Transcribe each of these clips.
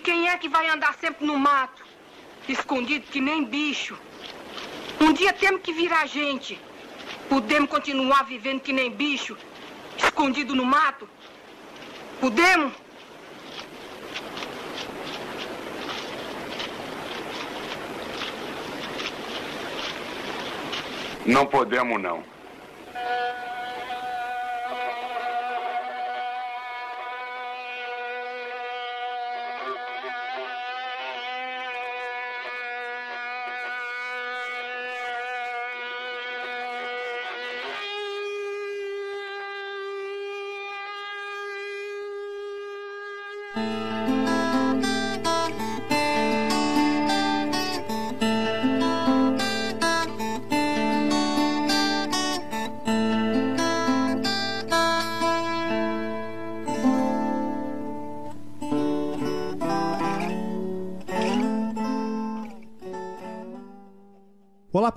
E quem é que vai andar sempre no mato, escondido que nem bicho? Um dia temos que virar gente. Podemos continuar vivendo que nem bicho, escondido no mato? Podemos? Não podemos, não.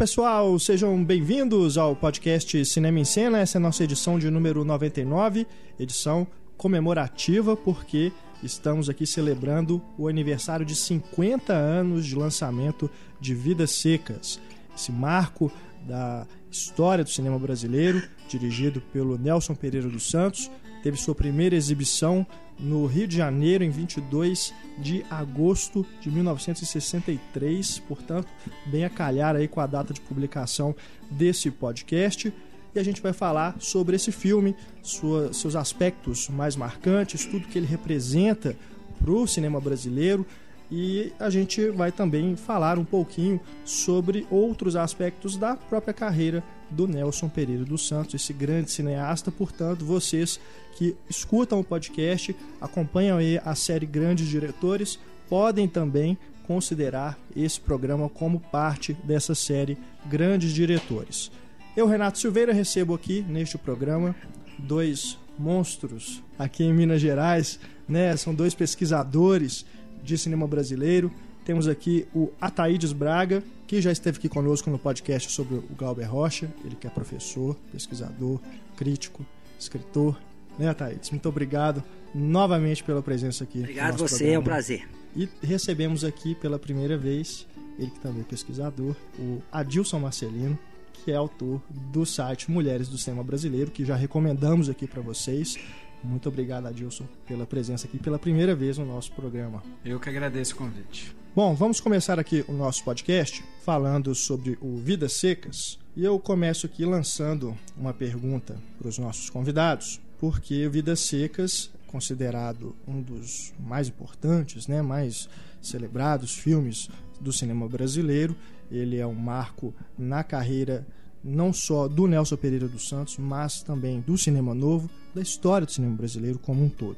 Pessoal, sejam bem-vindos ao podcast Cinema em Cena. Essa é a nossa edição de número 99, edição comemorativa, porque estamos aqui celebrando o aniversário de 50 anos de lançamento de Vidas Secas, esse marco da história do cinema brasileiro, dirigido pelo Nelson Pereira dos Santos, teve sua primeira exibição no Rio de Janeiro em 22 de agosto de 1963, portanto, bem a calhar aí com a data de publicação desse podcast. E a gente vai falar sobre esse filme, sua, seus aspectos mais marcantes, tudo que ele representa para o cinema brasileiro, e a gente vai também falar um pouquinho sobre outros aspectos da própria carreira do Nelson Pereira dos Santos, esse grande cineasta. Portanto, vocês que escutam o podcast, acompanham aí a série Grandes Diretores, podem também considerar esse programa como parte dessa série Grandes Diretores. Eu, Renato Silveira, recebo aqui neste programa dois monstros aqui em Minas Gerais, né? São dois pesquisadores de cinema brasileiro. Temos aqui o Ataídes Braga, que já esteve aqui conosco no podcast sobre o Glauber Rocha. Ele que é professor, pesquisador, crítico, escritor. Né, Ataídes? Muito obrigado novamente pela presença aqui. Obrigado você, programa. é um prazer. E recebemos aqui pela primeira vez, ele que também é pesquisador, o Adilson Marcelino, que é autor do site Mulheres do Cinema Brasileiro, que já recomendamos aqui para vocês. Muito obrigado, Adilson, pela presença aqui pela primeira vez no nosso programa. Eu que agradeço o convite. Bom, vamos começar aqui o nosso podcast falando sobre o Vidas Secas. E eu começo aqui lançando uma pergunta para os nossos convidados, porque Vidas Secas considerado um dos mais importantes, né, mais celebrados filmes do cinema brasileiro. Ele é um marco na carreira não só do Nelson Pereira dos Santos, mas também do cinema novo, da história do cinema brasileiro como um todo.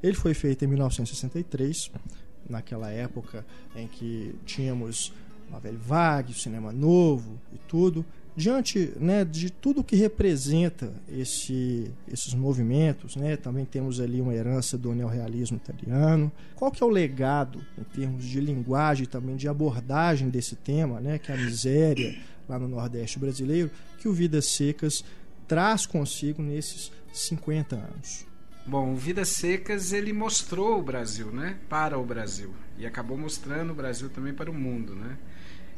Ele foi feito em 1963, naquela época em que tínhamos Novel Vague, o cinema novo e tudo. Diante né, de tudo que representa esse, esses movimentos, né, também temos ali uma herança do neorrealismo italiano. Qual que é o legado em termos de linguagem também de abordagem desse tema, né, que é a miséria, lá no Nordeste brasileiro, que o Vidas Secas traz consigo nesses 50 anos. Bom, Vidas Secas ele mostrou o Brasil, né, para o Brasil e acabou mostrando o Brasil também para o mundo, né?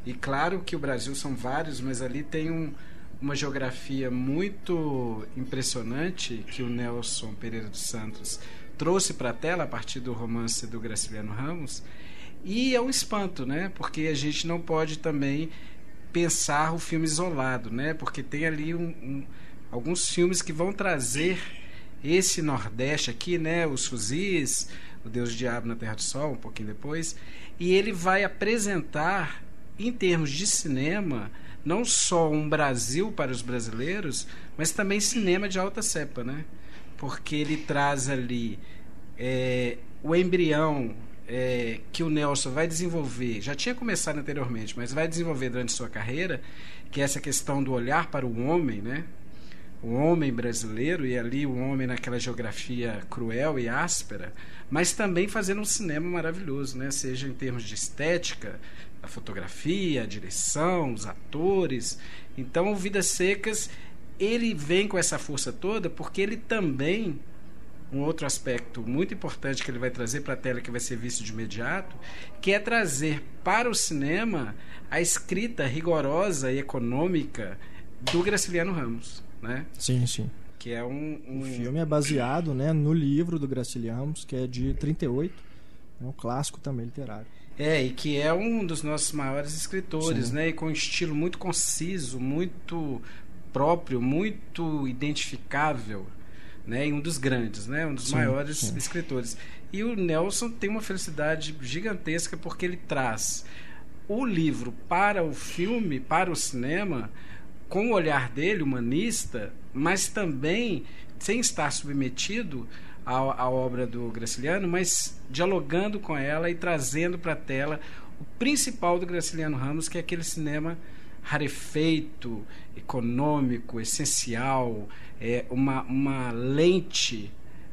E claro que o Brasil são vários, mas ali tem um, uma geografia muito impressionante que o Nelson Pereira dos Santos trouxe para a tela a partir do romance do Graciliano Ramos. E é um espanto, né? Porque a gente não pode também pensar o filme isolado, né? Porque tem ali um, um, alguns filmes que vão trazer esse Nordeste aqui, né? Os fuzis, o Deus do Diabo na Terra do Sol, um pouquinho depois, e ele vai apresentar, em termos de cinema, não só um Brasil para os brasileiros, mas também cinema de alta cepa, né? Porque ele traz ali é, o embrião é, que o Nelson vai desenvolver, já tinha começado anteriormente, mas vai desenvolver durante sua carreira, que é essa questão do olhar para o homem, né? O homem brasileiro, e ali o homem naquela geografia cruel e áspera, mas também fazendo um cinema maravilhoso, né? Seja em termos de estética, a fotografia, a direção, os atores. Então, o Vidas Secas, ele vem com essa força toda porque ele também um outro aspecto muito importante que ele vai trazer para a tela, que vai ser visto de imediato, que é trazer para o cinema a escrita rigorosa e econômica do Graciliano Ramos. Né? Sim, sim. Que é um, um... O filme é baseado né, no livro do Graciliano Ramos, que é de 38, é um clássico também literário. É, e que é um dos nossos maiores escritores, Sim. né? E com um estilo muito conciso, muito próprio, muito identificável, né? E um dos grandes, né? Um dos sim, maiores sim. escritores. E o Nelson tem uma felicidade gigantesca porque ele traz o livro para o filme, para o cinema, com o olhar dele, humanista, mas também sem estar submetido à, à obra do Graciliano, mas dialogando com ela e trazendo para a tela o principal do Graciliano Ramos, que é aquele cinema rarefeito, econômico, essencial, é uma, uma lente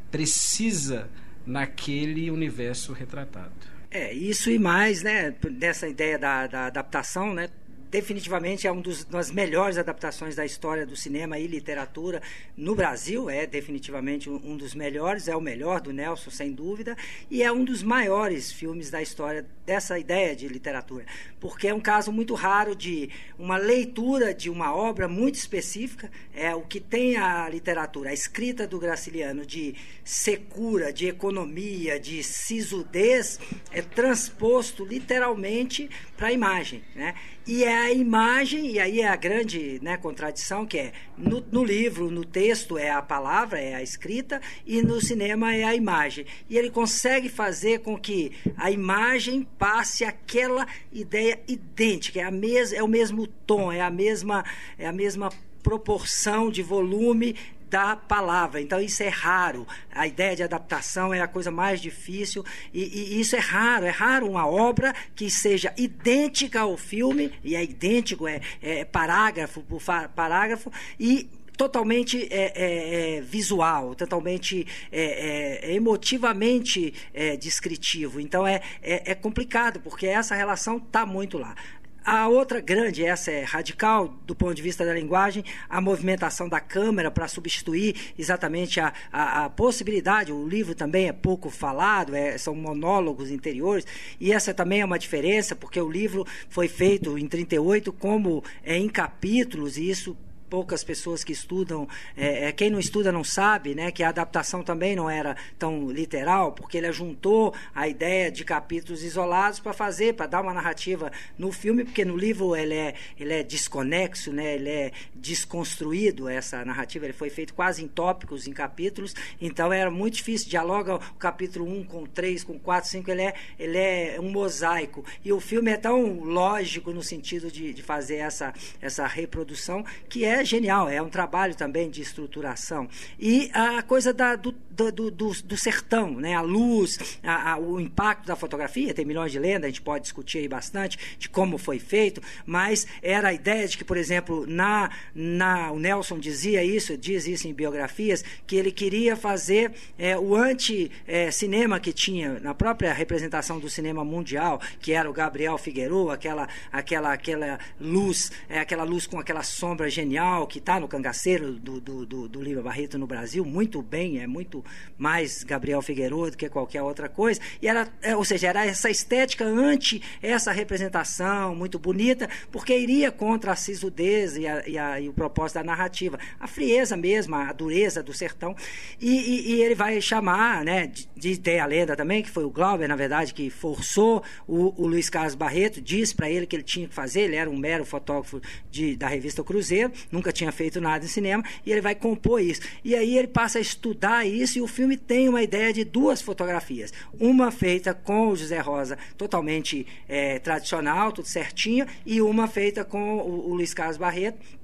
precisa naquele universo retratado. É, isso e mais, né, dessa ideia da, da adaptação, né, definitivamente é uma das melhores adaptações da história do cinema e literatura no Brasil, é definitivamente um dos melhores, é o melhor do Nelson, sem dúvida, e é um dos maiores filmes da história dessa ideia de literatura, porque é um caso muito raro de uma leitura de uma obra muito específica, é o que tem a literatura, a escrita do Graciliano de secura, de economia, de sisudez, é transposto literalmente para a imagem, né? E é a imagem, e aí é a grande né, contradição, que é no, no, livro, no texto é a palavra, é a escrita, e no cinema é a imagem. E ele consegue fazer com que a imagem passe aquela ideia idêntica, é, a mes, é o mesmo tom, é a mesma, é a mesma proporção de volume da palavra. Então, isso é raro. A ideia de adaptação é a coisa mais difícil. E, e, isso é raro. É raro uma obra que seja idêntica ao filme, e é idêntico, é, é parágrafo por parágrafo, e totalmente é, é, é, visual, totalmente é, é emotivamente é, descritivo. Então é, é, complicado, porque essa relação está muito lá. A outra grande, essa é radical do ponto de vista da linguagem, a movimentação da câmera para substituir exatamente a, a, a, possibilidade. O livro também é pouco falado, é, são monólogos interiores, e essa também é uma diferença, porque o livro foi feito em 38 como é, em capítulos, e isso poucas pessoas que estudam, é, é, quem não estuda não sabe, né, que a adaptação também não era tão literal, porque ele juntou a ideia de capítulos isolados para fazer, para dar uma narrativa no filme, porque no livro ele é, ele é desconexo, né, ele é desconstruído essa narrativa, ele foi feito quase em tópicos, em capítulos, então era muito difícil, dialoga o capítulo 1 com 3, com 4, 5, ele é, ele é um mosaico, e o filme é tão lógico no sentido de, de fazer essa, essa reprodução, que é genial, é um trabalho também de estruturação. E a coisa da, do, do, do, do, sertão, né? a luz, a, a, o impacto da fotografia, tem milhões de lendas, a gente pode discutir aí bastante de como foi feito, mas era a ideia de que, por exemplo, na, na, o Nelson dizia isso, diz isso em biografias, que ele queria fazer é, o anti-cinema é, que tinha na própria representação do cinema mundial, que era o Gabriel Figueroa, aquela, aquela, aquela luz, é, aquela luz com aquela sombra genial, que está no cangaceiro do, do, do, do Lima Barreto no Brasil, muito bem, é muito mais Gabriel Figueiredo do que qualquer outra coisa. E era, é, ou seja, era essa estética anti essa representação muito bonita, porque iria contra a sisudez e, a, e, a, e o propósito da narrativa. A frieza mesmo, a dureza do sertão. E, e, ele vai chamar, né, de, de ter a lenda também, que foi o Glauber, na verdade, que forçou o, o Luiz Carlos Barreto, disse para ele que ele tinha que fazer, ele era um mero fotógrafo de, da revista Cruzeiro, nunca tinha feito nada em cinema, e ele vai compor isso. E aí ele passa a estudar isso, e o filme tem uma ideia de duas fotografias. Uma feita com o José Rosa, totalmente é, tradicional, tudo certinho, e uma feita com o, o Luiz Carlos Barreto,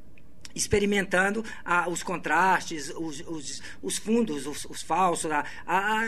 experimentando ah, os contrastes, os, os, os fundos, os, os falsos, a, a,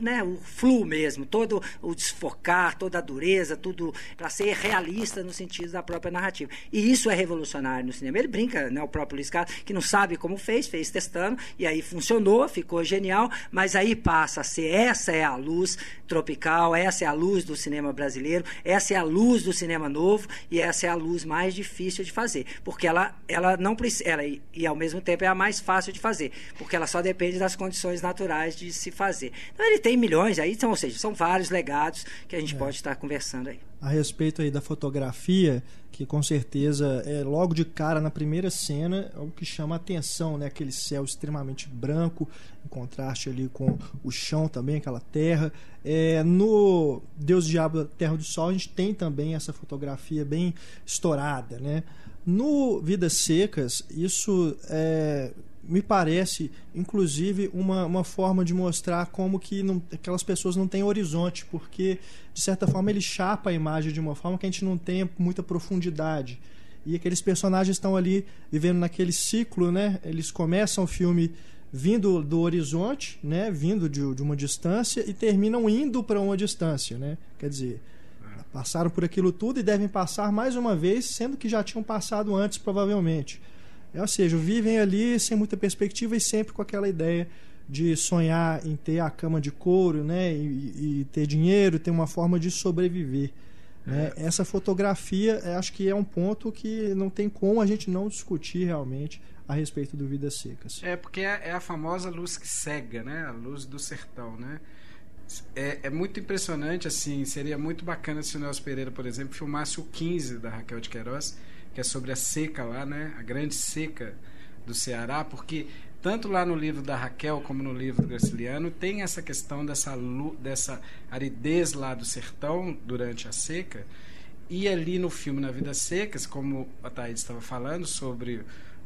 né, o flu mesmo, todo o desfocar, toda a dureza, tudo para ser realista no sentido da própria narrativa. E isso é revolucionário no cinema. Ele brinca, né, o próprio Luiz Carlos, que não sabe como fez, fez testando, e aí funcionou, ficou genial, mas aí passa a ser essa é a luz tropical, essa é a luz do cinema brasileiro, essa é a luz do cinema novo, e essa é a luz mais difícil de fazer, porque ela, ela não ela e ao mesmo tempo é a mais fácil de fazer, porque ela só depende das condições naturais de se fazer. Então ele tem milhões aí, então, ou seja, são vários legados que a gente é. pode estar conversando aí. A respeito aí da fotografia, que com certeza é logo de cara na primeira cena é o que chama a atenção, né? Aquele céu extremamente branco, em contraste ali com o chão também, aquela terra. É, no Deus Diabo Terra do Sol a gente tem também essa fotografia bem estourada, né? No Vidas Secas, isso é, me parece, inclusive, uma, uma forma de mostrar como que não, aquelas pessoas não têm horizonte, porque, de certa forma, ele chapa a imagem de uma forma que a gente não tem muita profundidade. E aqueles personagens estão ali vivendo naquele ciclo, né? Eles começam o filme vindo do horizonte, né? Vindo de, de uma distância e terminam indo para uma distância, né? Quer dizer, Passaram por aquilo tudo e devem passar mais uma vez, sendo que já tinham passado antes, provavelmente. É, ou seja, vivem ali sem muita perspectiva e sempre com aquela ideia de sonhar em ter a cama de couro, né, e, e ter dinheiro, ter uma forma de sobreviver. Né? É. Essa fotografia, acho que é um ponto que não tem como a gente não discutir realmente a respeito do Vidas Secas. É porque é, é a famosa luz que cega, né, a luz do sertão, né? É, é, muito impressionante, assim, seria muito bacana se o Nelson Pereira, por exemplo, filmasse o 15 da Raquel de Queiroz, que é sobre a seca lá, né? A grande seca do Ceará, porque tanto lá no livro da Raquel como no livro do Graciliano tem essa questão dessa, dessa aridez lá do sertão durante a seca. E ali no filme Na Vida Secas, como a Thaís estava falando sobre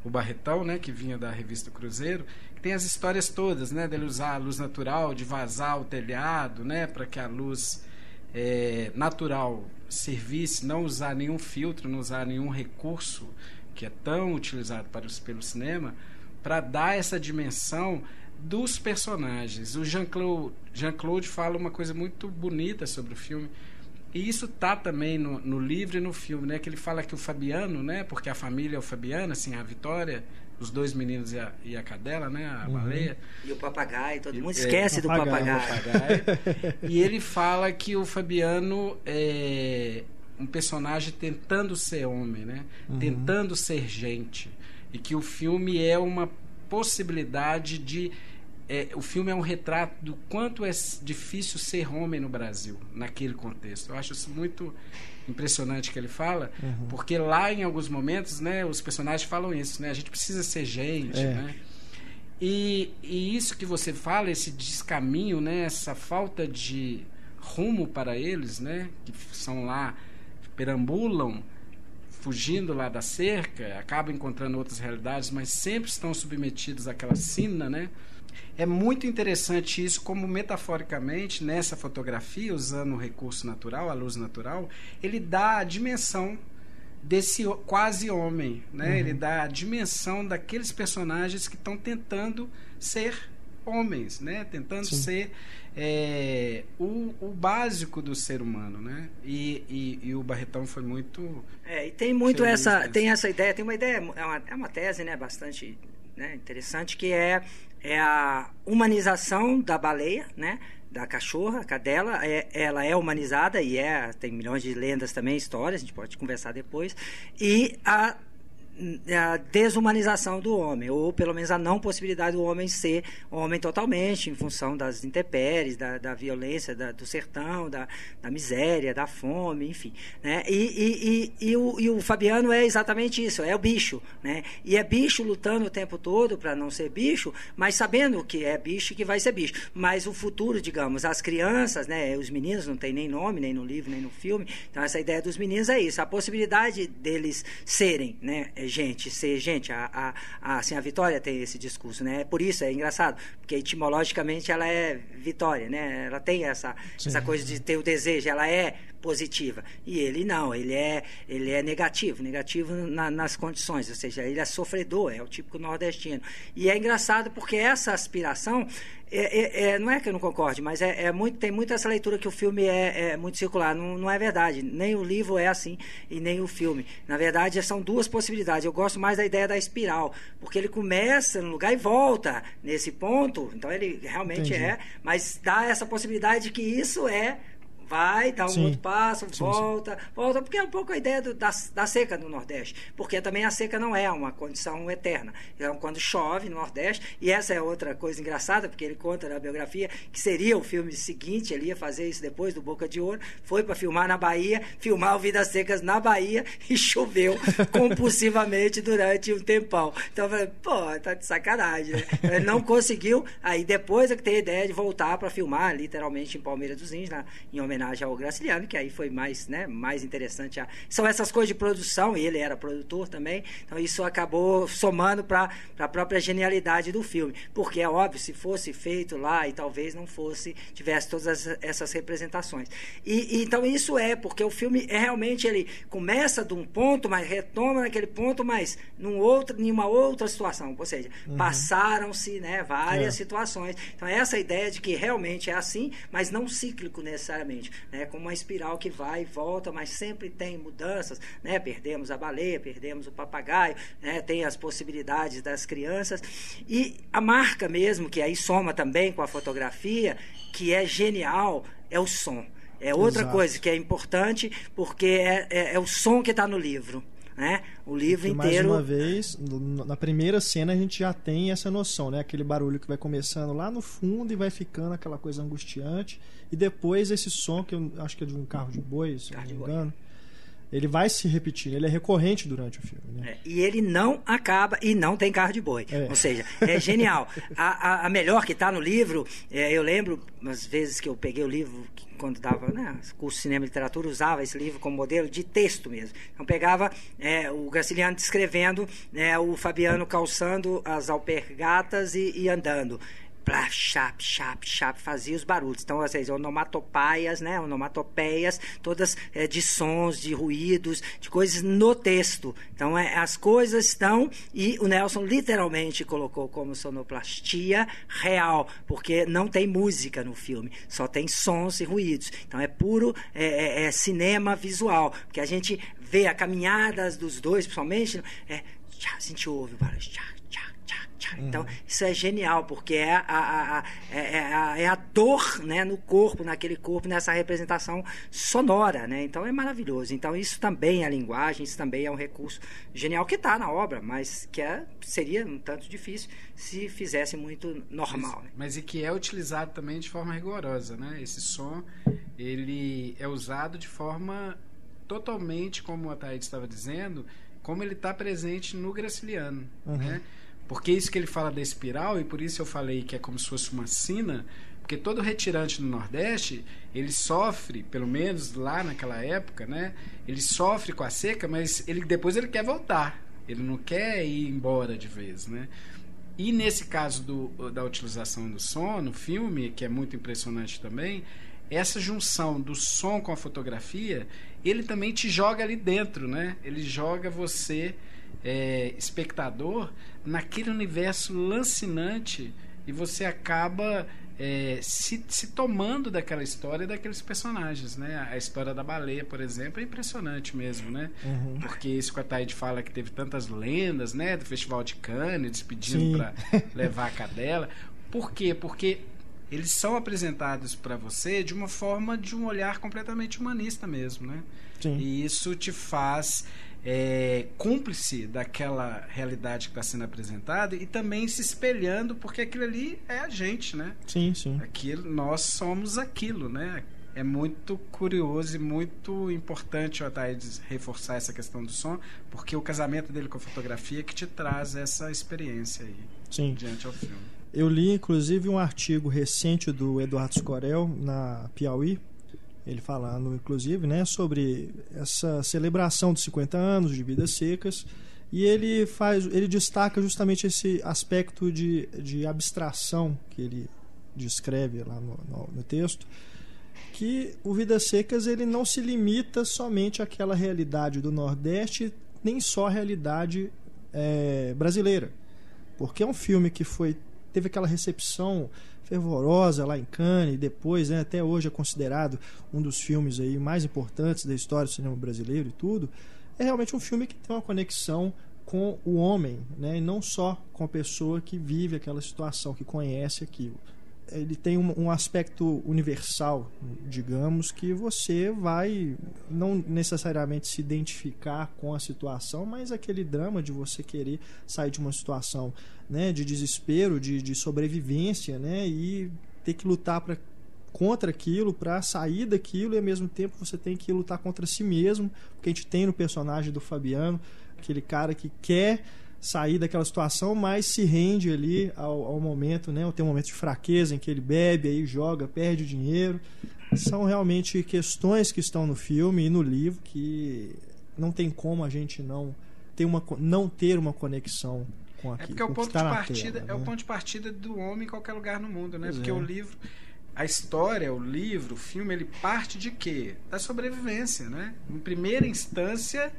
o Barretão, né, que vinha da revista Cruzeiro, tem as histórias todas, né? Dele usar a luz natural, de vazar o telhado, né? Para que a luz é, natural servisse, não usar nenhum filtro, não usar nenhum recurso que é tão utilizado para os, pelo cinema, para dar essa dimensão dos personagens. O Jean-Claude Jean fala uma coisa muito bonita sobre o filme. E isso tá também no, no livro e no filme, né? Que ele fala que o Fabiano, né? Porque a família é o Fabiano, assim, a Vitória os dois meninos e a, e a cadela, né? A uhum. baleia. E o papagaio, todo mundo esquece é, do papagaio. papagaio. e ele fala que o Fabiano é um personagem tentando ser homem, né? Uhum. Tentando ser gente. E que o filme é uma possibilidade de. É, o filme é um retrato do quanto é difícil ser homem no Brasil, naquele contexto. Eu acho isso muito impressionante que ele fala, uhum. porque lá em alguns momentos, né, os personagens falam isso, né? A gente precisa ser gente, é. né? E, e isso que você fala, esse descaminho, né, essa falta de rumo para eles, né, que são lá perambulam fugindo lá da cerca, acabam encontrando outras realidades, mas sempre estão submetidos àquela sina, né? É muito interessante isso, como metaforicamente, nessa fotografia, usando o recurso natural, a luz natural, ele dá a dimensão desse quase homem, né? Uhum. Ele dá a dimensão daqueles personagens que estão tentando ser homens, né? Tentando Sim. ser é, o, o, básico do ser humano, né? E, e, e, o Barretão foi muito é, e tem muito essa tem essa ideia tem uma ideia é uma, é uma tese né bastante né, interessante que é é a humanização da baleia, né? Da cachorra, a cadela, é, ela é humanizada e é, tem milhões de lendas também, histórias, a gente pode conversar depois. E a a desumanização do homem, ou pelo menos a não possibilidade do homem ser homem totalmente, em função das intempéries, da, da violência da, do sertão, da, da, miséria, da fome, enfim. Né? E, e, e, e, o, e o Fabiano é exatamente isso, é o bicho. Né? E é bicho lutando o tempo todo para não ser bicho, mas sabendo que é bicho e que vai ser bicho. Mas o futuro, digamos, as crianças, né, os meninos não tem nem nome, nem no livro, nem no filme, então essa ideia dos meninos é isso, a possibilidade deles serem, né, gente, ser gente. A, a, a, assim, a Vitória tem esse discurso, né? É por isso, é engraçado, porque etimologicamente ela é Vitória, né? Ela tem essa, essa coisa de ter o desejo, ela é positiva. E ele não, ele é, ele é negativo, negativo na, nas condições, ou seja, ele é sofredor, é o típico nordestino. E é engraçado porque essa aspiração, é, é, é, não é que eu não concorde, mas é, é, muito, tem muito essa leitura que o filme é, é, muito circular. Não, não é verdade. Nem o livro é assim e nem o filme. Na verdade, são duas possibilidades. Eu gosto mais da ideia da espiral, porque ele começa no lugar e volta nesse ponto. Então ele realmente Entendi. é, mas dá essa possibilidade de que isso é vai, dá um Sim. outro passo, Sim, volta, volta, porque é um pouco a ideia do- da, da seca no Nordeste. Porque também a seca não é uma condição eterna. Então, quando chove no Nordeste, e essa é outra coisa engraçada, porque ele conta na biografia que seria o filme seguinte, ele ia fazer isso depois do Boca de Ouro, foi para filmar na Bahia, filmar o Vidas Secas na Bahia e choveu compulsivamente durante um tempão. Então eu falei, pô, tá de sacanagem, né? Ele não conseguiu, aí depois é que tem a ideia de voltar para filmar, literalmente, em Palmeiras dos Índios, na- em homenagem ao Graciliano, que aí foi mais, né, mais interessante. a- São essas coisas de produção, e ele era produtor também, então isso acabou somando para a própria genialidade do filme. Porque é óbvio, se fosse feito lá e talvez não fosse, tivesse todas as- essas representações. E, e então isso é, porque o filme é realmente, ele começa de um ponto, mas retoma naquele ponto, mas num outro, em uma outra situação. Ou seja, passaram-se né, várias É. situações. Então, essa ideia de que realmente é assim, mas não cíclico necessariamente. Né, como uma espiral que vai e volta, mas sempre tem mudanças. Né, perdemos a baleia, perdemos o papagaio, né, tem as possibilidades das crianças. E a marca mesmo, que aí soma também com a fotografia, que é genial, é o som. É outra Exato. coisa que é importante, porque é, é- é o som que está no livro. Né? O livro E mais inteiro. uma vez, na primeira cena a gente já tem essa noção, né? Aquele barulho que vai começando lá no fundo e vai ficando aquela coisa angustiante. E depois esse som, que eu acho que é de um carro de boi, se Carro não de me engano, ele vai se repetindo, ele é recorrente durante o filme. Né? É, e ele não acaba e não tem carro de boi. É. Ou seja, é genial. A, a- a melhor que está no livro, é, eu lembro, umas vezes que eu peguei o livro, que quando dava né, curso de cinema e literatura, usava esse livro como modelo de texto mesmo. Então pegava é, o Graciliano descrevendo né, o Fabiano calçando as alpergatas e, e andando. Plá, chap, chap, chap, fazia os barulhos. Então, ou seja, onomatopaias, né? Onomatopeias, todas é, de sons, de ruídos, de coisas no texto. Então, é, as coisas estão, e o Nelson literalmente colocou como sonoplastia real, porque não tem música no filme, só tem sons e ruídos. Então, é puro é, é, é cinema visual, porque a gente vê a caminhada dos dois, principalmente, é, a gente ouve o barulho, tchá, Então, isso é genial, porque é a, a- a- é, é a, é a dor né, no corpo, naquele corpo, nessa representação sonora. Né? Então, é maravilhoso. Então, isso também é linguagem, isso também é um recurso genial que está na obra, mas que é, seria um tanto difícil se fizesse muito normal. Né? Mas e que é utilizado também de forma rigorosa, né? Esse som, ele é usado de forma totalmente, como a Thaís estava dizendo, como ele está presente no Graciliano, né? Porque isso que ele fala da espiral, e por isso eu falei que é como se fosse uma sina, porque todo retirante no Nordeste, ele sofre, pelo menos lá naquela época, né? Ele sofre com a seca, mas ele depois ele quer voltar. Ele não quer ir embora de vez, né? E nesse caso do, da utilização do som no filme, que é muito impressionante também, essa junção do som com a fotografia, ele também te joga ali dentro, né? Ele joga você, é, espectador, naquele universo lancinante e você acaba é, se, se tomando daquela história daqueles personagens, né? A história da baleia, por exemplo, é impressionante mesmo, né? Uhum. Porque isso que a Taide fala que teve tantas lendas, né? Do Festival de Cannes, Sim. pedindo para levar a cadela. Por quê? Porque eles são apresentados para você de uma forma de um olhar completamente humanista mesmo, né? Sim. E isso te faz é, cúmplice daquela realidade que está sendo apresentada e também se espelhando, porque aquilo ali é a gente, né? Sim, sim. Aquilo, nós somos aquilo, né? É muito curioso e muito importante o reforçar essa questão do som, porque o casamento dele com a fotografia é que te traz essa experiência aí Sim. diante ao filme. Eu li inclusive um artigo recente do Eduardo Scorel na Piauí, ele falando inclusive, né, sobre essa celebração dos 50 anos de Vidas Secas, e ele faz, ele destaca justamente esse aspecto de, de abstração que ele descreve lá no, no, no texto, que o Vidas Secas ele não se limita somente àquela realidade do Nordeste, nem só à realidade eh, brasileira, porque é um filme que foi teve aquela recepção fervorosa lá em Cannes e depois, né, até hoje é considerado um dos filmes aí mais importantes da história do cinema brasileiro e tudo. É realmente um filme que tem uma conexão com o homem, né, e não só com a pessoa que vive aquela situação, que conhece aquilo. Ele tem um, um, aspecto universal, digamos, que você vai não necessariamente se identificar com a situação, mas aquele drama de você querer sair de uma situação né, de desespero, de, de sobrevivência, né, e ter que lutar para contra aquilo, para sair daquilo, e ao mesmo tempo você tem que lutar contra si mesmo, porque a gente tem no personagem do Fabiano aquele cara que quer sair daquela situação, mas se rende ali ao, ao momento, né? Tem um momento de fraqueza em que ele bebe, aí joga, perde o dinheiro. São realmente questões que estão no filme e no livro que não tem como a gente não ter uma, não ter uma conexão com aquilo. É porque é o ponto tá de partida, tela, é né? o ponto de partida do homem em qualquer lugar no mundo, né? Pois porque é. o livro a história, o livro, o filme, ele parte de quê? Da sobrevivência, né? Em primeira instância,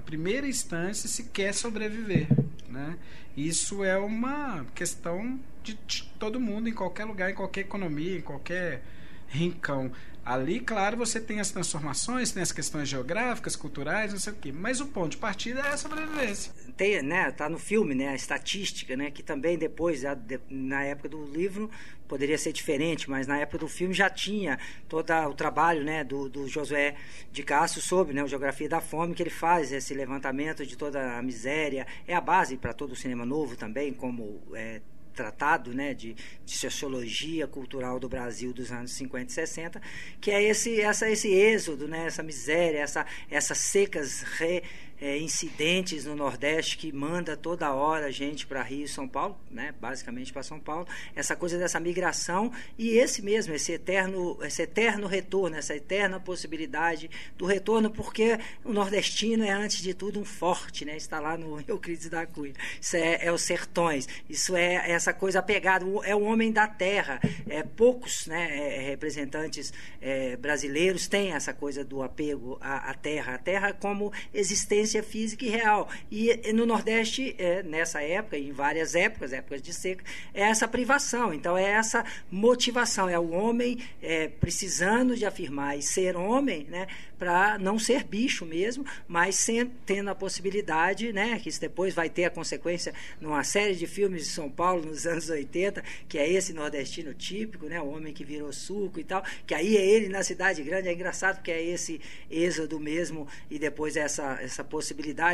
a primeira instância se quer sobreviver, né? Isso é uma questão de, de todo mundo, em qualquer lugar, em qualquer economia, em qualquer rincão. Ali, claro, você tem as transformações, tem as questões geográficas, culturais, não sei o quê, mas o ponto de partida é a sobrevivência. tem, né, tá no filme, né, a estatística, né, que também depois, na época do livro, poderia ser diferente, mas na época do filme já tinha todo o trabalho, né, do, do Josué de Castro sobre, né, a Geografia da Fome, que ele faz esse levantamento de toda a miséria, é a base para todo o cinema novo também, como é, tratado né, de, de sociologia cultural do Brasil dos anos 50 e 60, que é esse, essa, esse êxodo, né, essa miséria, essa, essas secas re, é, incidentes no Nordeste que manda toda hora gente para Rio e São Paulo, né, basicamente para São Paulo, essa coisa dessa migração e esse mesmo, esse eterno, esse eterno retorno, essa eterna possibilidade do retorno, porque o nordestino é, antes de tudo, um forte, né, está lá no Euclides da Cunha. Isso é, é os sertões, isso é essa coisa apegada, é o homem da terra. É, poucos né, é, representantes é, brasileiros têm essa coisa do apego à, à terra, a terra como existência física e real. E, no Nordeste, é, nessa época, em várias épocas, épocas de seca, é essa privação. Então, é essa motivação, é o homem é, precisando de afirmar e ser homem, né, para não ser bicho mesmo, mas sem, tendo a possibilidade, né, que isso depois vai ter a consequência numa série de filmes de São Paulo nos anos 80, que é esse nordestino típico, né, o homem que virou suco e tal, que aí é ele na cidade grande, é engraçado porque é esse êxodo mesmo e depois essa, essa possibilidade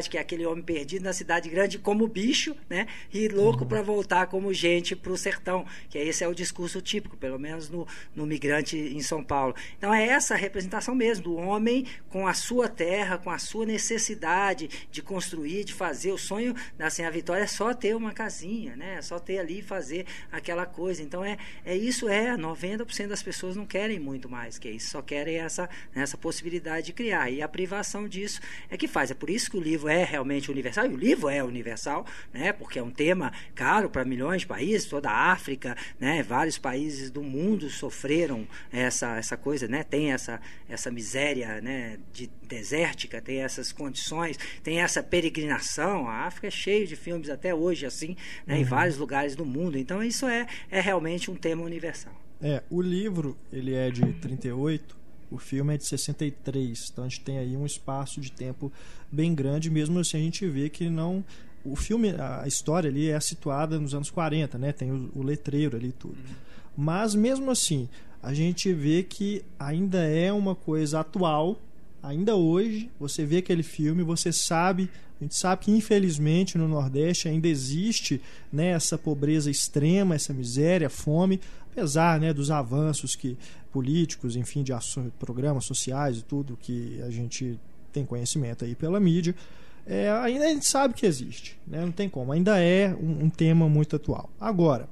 que é aquele homem perdido na cidade grande como bicho, né, e louco para voltar como gente para o sertão, que esse é o discurso típico, pelo menos no, no migrante em São Paulo. Então é essa representação mesmo do homem com a sua terra, com a sua necessidade de construir, de fazer. O sonho da Senha Vitória é só ter uma casinha, né? É só ter ali e fazer aquela coisa. Então é, é isso é 90% das pessoas não querem muito mais que isso, só querem essa essa possibilidade de criar. E a privação disso é que faz. É por isso que o livro é realmente universal. E o livro é universal, né? Porque é um tema caro para milhões de países, toda a África, né? Vários países do mundo sofreram essa essa coisa, né? Tem essa essa miséria, né? De desértica, tem essas condições, tem essa peregrinação. A África é cheio de filmes até hoje assim, né? Em vários lugares do mundo. Então isso é é realmente um tema universal. É, o livro ele é de 38, o filme é de 63, então a gente tem aí um espaço de tempo bem grande, mesmo assim a gente vê que não o filme, a história ali é situada nos anos 40, né? Tem o, o letreiro ali e tudo. Mas mesmo assim, a gente vê que ainda é uma coisa atual, ainda hoje, você vê aquele filme, você sabe, a gente sabe que infelizmente no Nordeste ainda existe né, essa pobreza extrema, essa miséria, fome, apesar né, dos avanços que políticos, enfim, de programas sociais e tudo que a gente tem conhecimento aí pela mídia, é, ainda a gente sabe que existe, né? não tem como, ainda é um, um tema muito atual. Agora,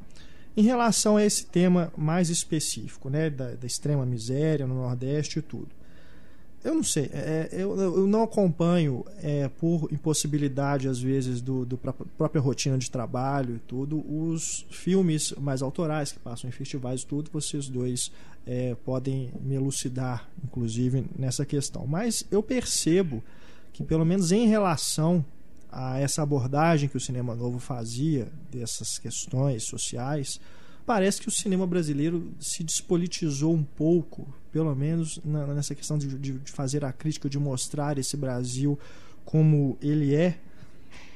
em relação a esse tema mais específico, né, da, da extrema miséria no Nordeste e tudo, eu não sei, é, eu, eu não acompanho é, por impossibilidade às vezes do, do pró- própria rotina de trabalho e tudo os filmes mais autorais que passam em festivais e tudo. Vocês dois é, podem me elucidar, inclusive nessa questão. Mas eu percebo que pelo menos em relação a essa abordagem que o cinema novo fazia dessas questões sociais, parece que o cinema brasileiro se despolitizou um pouco, pelo menos na- nessa questão de, de- de fazer a crítica, de mostrar esse Brasil como ele é,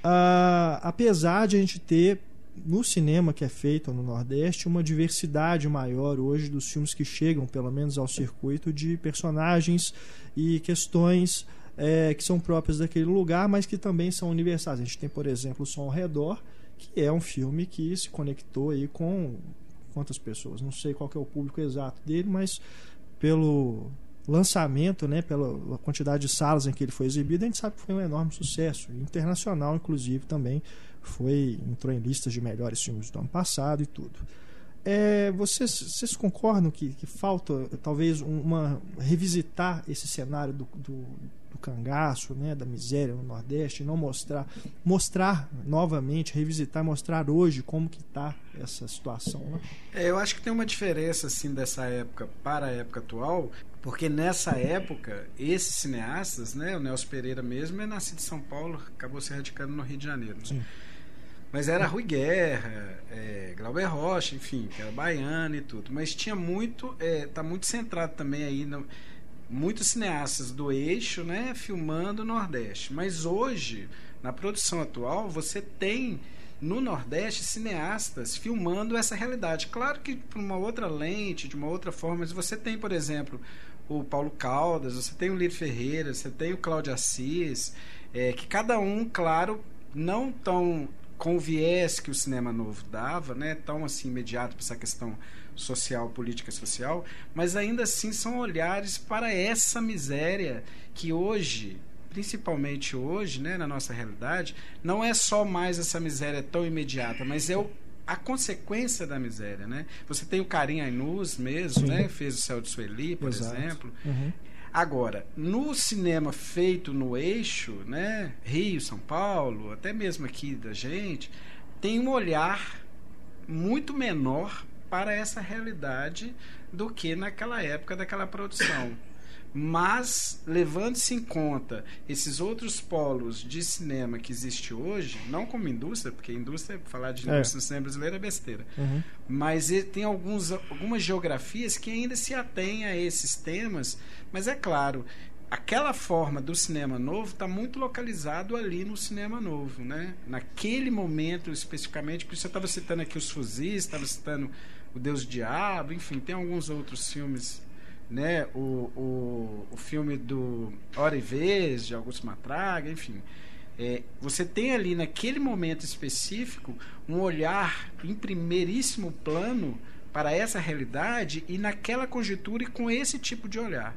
Ah, apesar de a gente ter no cinema que é feito no Nordeste uma diversidade maior hoje dos filmes que chegam, pelo menos, ao circuito de personagens e questões é, que são próprias daquele lugar, mas que também são universais. A gente tem, por exemplo, O Som ao Redor, que é um filme que se conectou aí com quantas pessoas? Não sei qual é o público exato dele, mas pelo lançamento, né, pela quantidade de salas em que ele foi exibido, a gente sabe que foi um enorme sucesso, internacional inclusive também foi entrou em listas de melhores filmes do ano passado e tudo. É, vocês, vocês concordam que, que falta talvez uma revisitar esse cenário do, do, do cangaço, né, da miséria no Nordeste, não mostrar, mostrar novamente, revisitar, mostrar hoje como que está essa situação. Né? É, eu acho que tem uma diferença assim dessa época para a época atual, porque nessa época esses cineastas, né, o Nelson Pereira mesmo é nascido em São Paulo, acabou se radicando no Rio de Janeiro. Sim. Mas era Rui Guerra, é, Glauber Rocha, enfim, que era baiano e tudo. Mas tinha muito, é, tá muito centrado também aí no, muitos cineastas do eixo, né, filmando o Nordeste. Mas hoje, na produção atual, você tem no Nordeste cineastas filmando essa realidade. Claro que por uma outra lente, de uma outra forma, mas você tem, por exemplo, o Paulo Caldas, você tem o Lírio Ferreira, você tem o Cláudio Assis, é, que cada um, claro, não tão com o viés que o cinema novo dava, né, tão assim imediato para essa questão social, política social, mas ainda assim são olhares para essa miséria que hoje, principalmente hoje, né, na nossa realidade, não é só mais essa miséria tão imediata, mas é o a consequência da miséria, né? Você tem o Karim Ainuz mesmo, Sim. né? Fez o Céu de Sueli, por Exato. exemplo. Uhum. Agora, no cinema feito no eixo, né? Rio, São Paulo, até mesmo aqui da gente, tem um olhar muito menor para essa realidade do que naquela época daquela produção. Mas, levando-se em conta esses outros polos de cinema que existe hoje, não como indústria, porque indústria, falar de é. indústria é. no cinema brasileiro é besteira, uhum. mas tem alguns, algumas geografias que ainda se atêm a esses temas, mas é claro, aquela forma do cinema novo está muito localizado ali no cinema novo, né? Naquele momento especificamente, por isso eu estava citando aqui os fuzis, estava citando o Deus Diabo, enfim, tem alguns outros filmes, né? O, o, o filme do Hora e Vez, de Augusto Matraga, enfim. É, você tem ali naquele momento específico um olhar em primeiríssimo plano para essa realidade e naquela conjuntura e com esse tipo de olhar.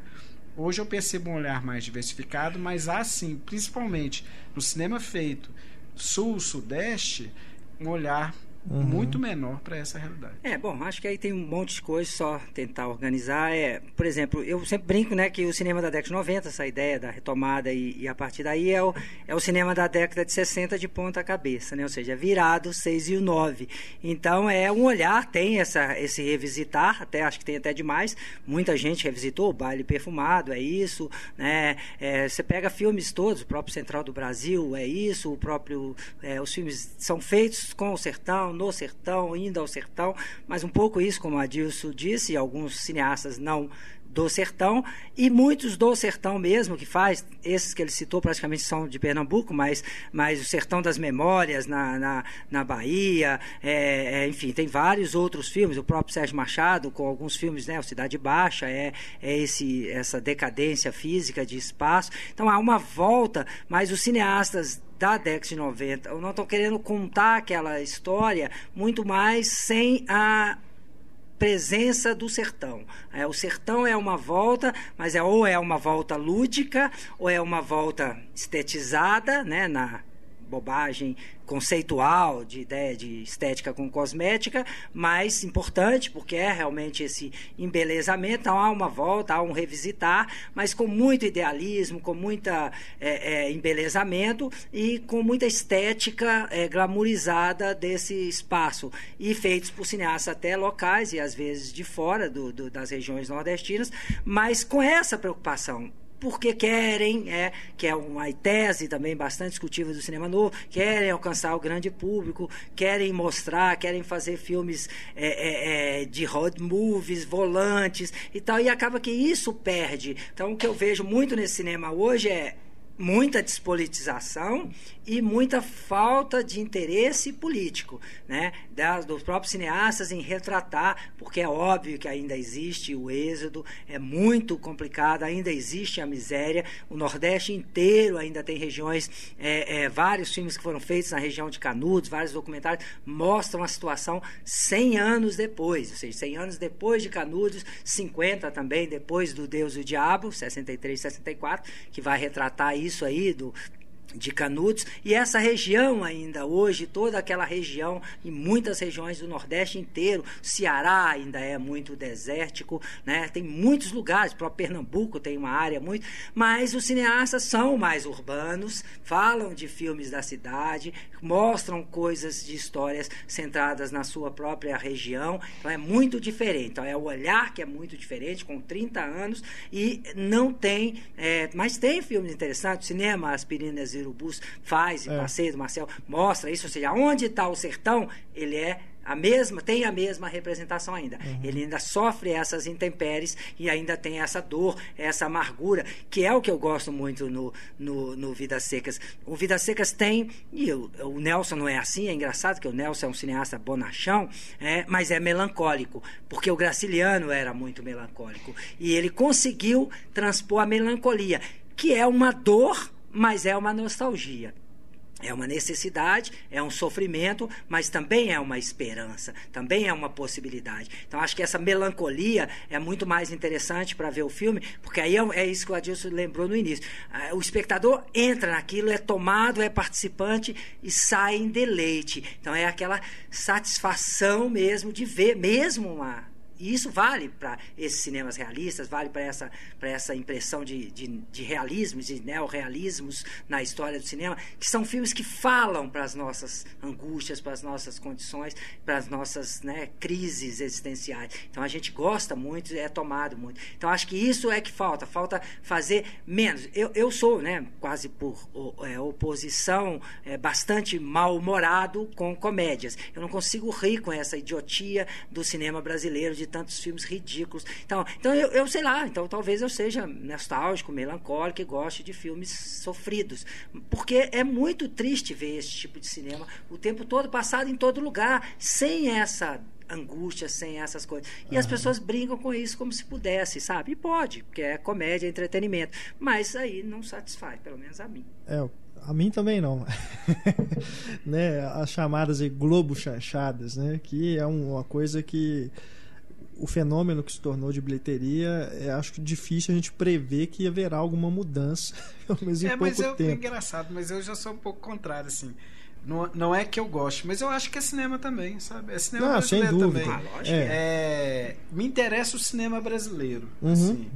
Hoje eu percebo um olhar mais diversificado, mas há sim, principalmente no cinema feito sul-sudeste, um olhar Uhum. muito menor para essa realidade. É, bom, acho que aí tem um monte de coisas só tentar organizar. É, por exemplo, eu sempre brinco né, que o cinema da década de 90, essa ideia da retomada e, e a partir daí é o, é o cinema da década de 60 de ponta cabeça, né? ou seja, virado 6 e o 9. Então é um olhar, tem essa, esse revisitar, até acho que tem até demais. Muita gente revisitou o baile perfumado, é isso. Né? É, você pega filmes todos, o próprio Central do Brasil é isso, o próprio. É, os filmes são feitos com o sertão no sertão, indo ao sertão, mas um pouco isso, como a Dilson disse, alguns cineastas não do sertão e muitos do sertão mesmo que faz esses que ele citou praticamente são de Pernambuco mas mas o sertão das memórias na, na, na Bahia é, é, enfim tem vários outros filmes o próprio Sérgio Machado com alguns filmes né o Cidade Baixa é, é esse essa decadência física de espaço então há uma volta mas os cineastas da década de 90. Eu não estou querendo contar aquela história muito mais sem a presença do sertão. É, o sertão é uma volta, mas é ou é uma volta lúdica ou é uma volta estetizada, né, na bobagem conceitual de ideia de estética com cosmética, mas importante porque é realmente esse embelezamento. Então há uma volta, há um revisitar, mas com muito idealismo, com muita é, é, embelezamento e com muita estética é, glamourizada desse espaço e feitos por cineastas até locais e às vezes de fora do, do, das regiões nordestinas, mas com essa preocupação porque querem, é, que é uma tese também bastante discutível do cinema novo, querem alcançar o grande público, querem mostrar, querem fazer filmes é, é, é, de road movies, volantes e tal, e acaba que isso perde. Então, o que eu vejo muito nesse cinema hoje é muita despolitização e muita falta de interesse político, né, das, dos próprios cineastas em retratar, porque é óbvio que ainda existe o êxodo, é muito complicado, ainda existe a miséria, o Nordeste inteiro ainda tem regiões, é, é, vários filmes que foram feitos na região de Canudos, vários documentários mostram a situação 100 anos depois, ou seja, 100 anos depois de Canudos, 50 também depois do Deus e o Diabo, 63, 64, que vai retratar isso aí do de Canudos. E essa região ainda hoje toda aquela região e muitas regiões do Nordeste inteiro Ceará ainda é muito desértico né? Tem muitos lugares para Pernambuco tem uma área muito mas os cineastas são mais urbanos falam de filmes da cidade mostram coisas de histórias centradas na sua própria região. Então é muito diferente. Então é o olhar que é muito diferente com 30 anos e não tem é, mas tem filmes interessantes cinema aspirinas e Urubus faz, é. Passeio do Marcel mostra isso, ou seja, onde está o sertão, ele é a mesma, tem a mesma representação ainda. Uhum. Ele ainda sofre essas intempéries e ainda tem essa dor, essa amargura, que é o que eu gosto muito no, no, no Vidas Secas. O Vidas Secas tem, e o, o, Nelson não é assim, é engraçado que o Nelson é um cineasta bonachão, é, mas é melancólico, porque o Graciliano era muito melancólico. E ele conseguiu transpor a melancolia, que é uma dor mas é uma nostalgia. É uma necessidade, é um sofrimento, mas também é uma esperança, também é uma possibilidade. Então, acho que essa melancolia é muito mais interessante para ver o filme, porque aí é, é, isso que o Adilson lembrou no início. Ah, o espectador entra naquilo, é tomado, é participante e sai em deleite. Então, é aquela satisfação mesmo de ver, mesmo uma e isso vale para esses cinemas realistas, vale para essa, essa impressão de, de, de realismo, de neorrealismos na história do cinema, que são filmes que falam para as nossas angústias, para as nossas condições, para as nossas né, crises existenciais. Então a gente gosta muito, é tomado muito. Então acho que isso é que falta, falta fazer menos. Eu, eu sou né, quase por é, oposição, é, bastante mal-humorado com comédias. Eu não consigo rir com essa idiotia do cinema brasileiro de tantos filmes ridículos. Então, então eu, eu sei lá, então talvez eu seja nostálgico, melancólico e goste de filmes sofridos. Porque é muito triste ver esse tipo de cinema o tempo todo, passado em todo lugar, sem essa angústia, sem essas coisas. E uhum. as pessoas brincam com isso como se pudesse, sabe? E pode, porque é comédia, é entretenimento. Mas aí não satisfaz, pelo menos a mim. É, a mim também não. né? As chamadas aí globo chanchadas, né? Que é uma coisa que o fenômeno que se tornou de bilheteria, é, acho que difícil a gente prever que haverá alguma mudança, pelo menos em é, pouco eu, tempo. É engraçado, mas eu já sou um pouco contrário, assim. Não, não é que eu goste, mas eu acho que é cinema também, sabe? É cinema não, brasileiro sem dúvida. também. Ah, é. é. me interessa o cinema brasileiro, uhum. assim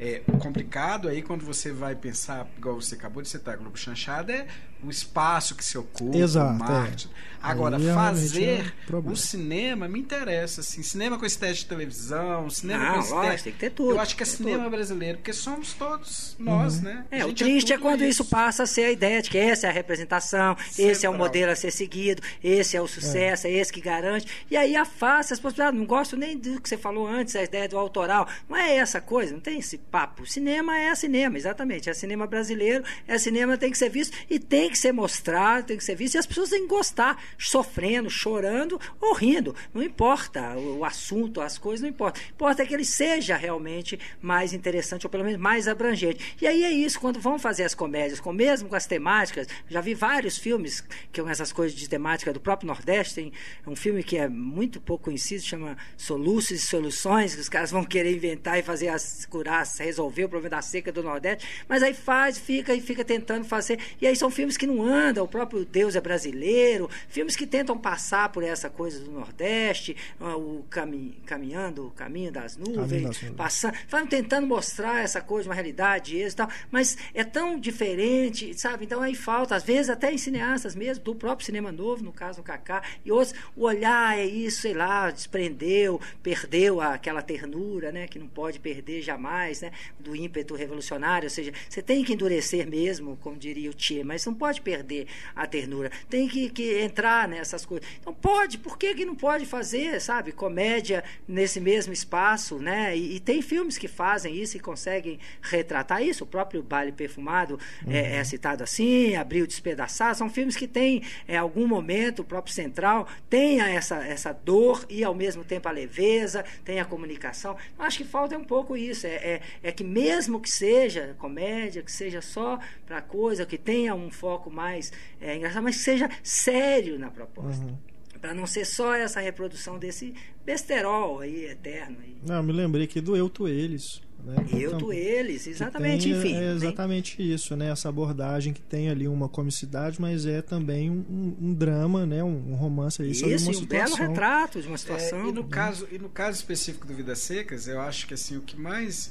é, o complicado aí quando você vai pensar, igual você acabou de citar, Globo Chanchada, é o espaço que se ocupa, Exato, o marketing. É. Agora, aí, fazer é o cinema me interessa, assim, cinema com estética de televisão, cinema Não, com estética... tem que ter tudo. Eu acho que é cinema tudo. brasileiro, porque somos todos nós, uhum. né? É, o é triste é, é quando isso. isso. passa a ser a ideia de que essa é a representação, Sempre esse é o modelo a ser seguido, esse é o sucesso, é, é esse que garante, e aí afasta as possibilidades. Não gosto nem do que você falou antes, a ideia do autoral. Não é essa coisa, não tem esse papo. Cinema é cinema, exatamente. É cinema brasileiro, é cinema, tem que ser visto e tem que ser mostrado, tem que ser visto. E as pessoas têm que gostar, sofrendo, chorando ou rindo. Não importa o, assunto, as coisas, não importa. Importa é que ele seja realmente mais interessante, ou pelo menos mais abrangente. E aí é isso, quando vão fazer as comédias, com, mesmo com as temáticas, já vi vários filmes que com essas coisas de temática do próprio Nordeste. Tem um filme que é muito pouco conhecido, chama Soluços e Soluções, que os caras vão querer inventar e fazer as curar, resolver resolver o problema da seca do Nordeste, mas aí faz, fica e fica tentando fazer. E aí são filmes que não andam, o próprio Deus é brasileiro, filmes que tentam passar por essa coisa do Nordeste, o cami caminhando, o caminho das nuvens, das passando, vão tentando mostrar essa coisa, uma realidade e tal, mas é tão diferente, sabe? Então aí falta, às vezes até em cineastas mesmo, do próprio cinema novo, no caso do Kaká, e outros, o olhar é isso, sei lá, desprendeu, perdeu aquela ternura, né, que não pode perder jamais, né? Né, do ímpeto revolucionário, ou seja, você tem que endurecer mesmo, como diria o Tchê, mas não pode perder a ternura, tem que, que entrar nessas coisas. Então pode, por que, que não pode fazer, sabe, comédia nesse mesmo espaço, né? E, e tem filmes que fazem isso e conseguem retratar isso. O próprio Baile Perfumado uhum. é, é, citado assim, Abril Despedaçado, são filmes que têm, em algum momento, o próprio Central tem essa, essa dor e, ao mesmo tempo, a leveza, tem a comunicação. Acho que falta um pouco isso, é, é, é que mesmo que seja comédia, que seja só para coisa, que tenha um foco mais é, engraçado, mas que seja sério na proposta. Uhum para não ser só essa reprodução desse besterol aí eterno. Aí. Não, me lembrei que do eu tu eles. Né? Eu tu eles, exatamente, tem, enfim. É exatamente tem... isso, né? Essa abordagem que tem ali uma comicidade, mas é também um, um, drama, né? Um, um romance aí isso, sobre uma um situação. belo retrato de uma situação. É, e no caso e no caso específico do Vidas Secas, eu acho que assim o que mais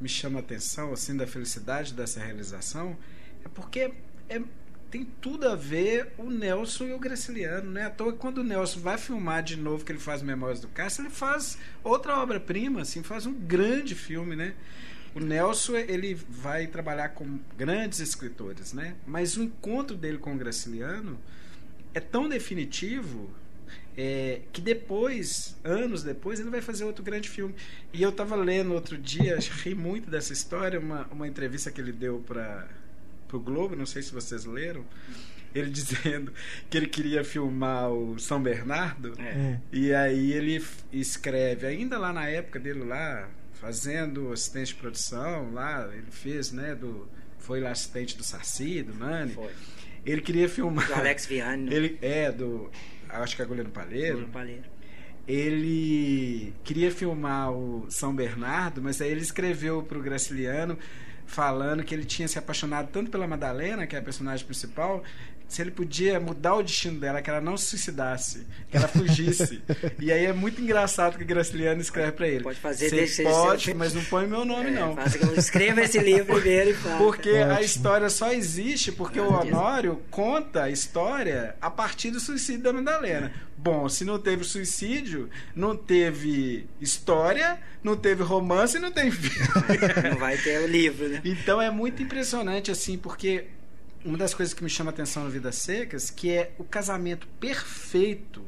me chama a atenção assim da felicidade dessa realização é porque é, tem tudo a ver o Nelson e o Graciliano. Não é à toa quando o Nelson vai filmar de novo, que ele faz Memórias do Castro, ele faz outra obra-prima, assim, faz um grande filme, né? O Nelson, ele vai trabalhar com grandes escritores, né? Mas o encontro dele com o Graciliano é tão definitivo é, que depois, anos depois, ele vai fazer outro grande filme. E eu estava lendo outro dia, ri muito dessa história, uma, uma entrevista que ele deu para pro Globo, não sei se vocês leram, ele dizendo que ele queria filmar o São Bernardo, é. é. e aí ele escreve, ainda lá na época dele lá, fazendo assistente de produção, lá, ele fez, né, do foi lá assistente do Saci, do Nani. Foi. Ele queria filmar. Do Alex Vianney. Ele é do acho que é Goleiro Palheiro. Goleiro Palheiro. Ele queria filmar o São Bernardo, mas aí ele escreveu para o Graciliano falando que ele tinha se apaixonado tanto pela Madalena, que é a personagem principal, se ele podia mudar o destino dela, que ela não se suicidasse, que ela fugisse. e aí é muito engraçado que o Graciliano escreve para ele. Pode fazer Você pode, mas não põe meu nome, é, não. Escreva esse livro primeiro e fala. Porque a história só existe porque o Honório conta a história a partir do suicídio da Madalena. Bom, se não teve suicídio, não teve história, não teve romance e não tem filme. Não vai ter o livro, né? Então é muito impressionante, assim, porque uma das coisas que me chama atenção no Vidas Secas, que é o casamento perfeito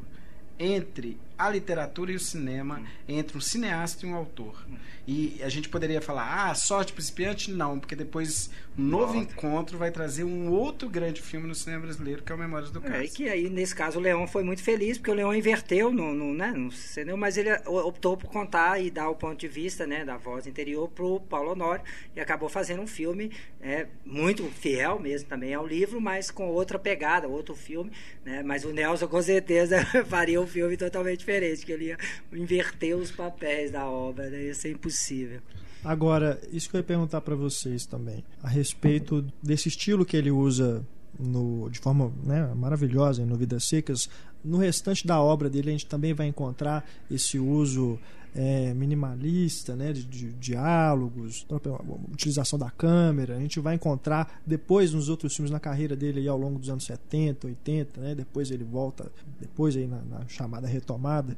entre a literatura e o cinema, entre um cineasta e um autor. E a gente poderia falar, ah, sorte principiante? Não, porque depois um novo Volta. encontro vai trazer um outro grande filme no cinema brasileiro, que é o Memórias do Caso. É, que aí, nesse caso, o Leão foi muito feliz, porque o Leão inverteu no, no, né, no cinema, mas ele optou por contar e dar o ponto de vista né, da voz interior para o Paulo Honório, e acabou fazendo um filme é, muito fiel mesmo também ao livro, mas com outra pegada, outro filme. Né, mas o Nelson, com certeza, faria um filme totalmente diferente, que ele ia inverter os papéis da obra, né, ia ser impossível possível. Agora, isso que eu ia perguntar para vocês também, a respeito desse estilo que ele usa no, de forma né, maravilhosa no Vidas Secas. No restante da obra dele, a gente também vai encontrar esse uso é, minimalista né, de, de, diálogos, própria utilização da câmera. A gente vai encontrar depois nos outros filmes na carreira dele aí, ao longo dos anos 70, 80, né, depois ele volta, depois aí na, na chamada retomada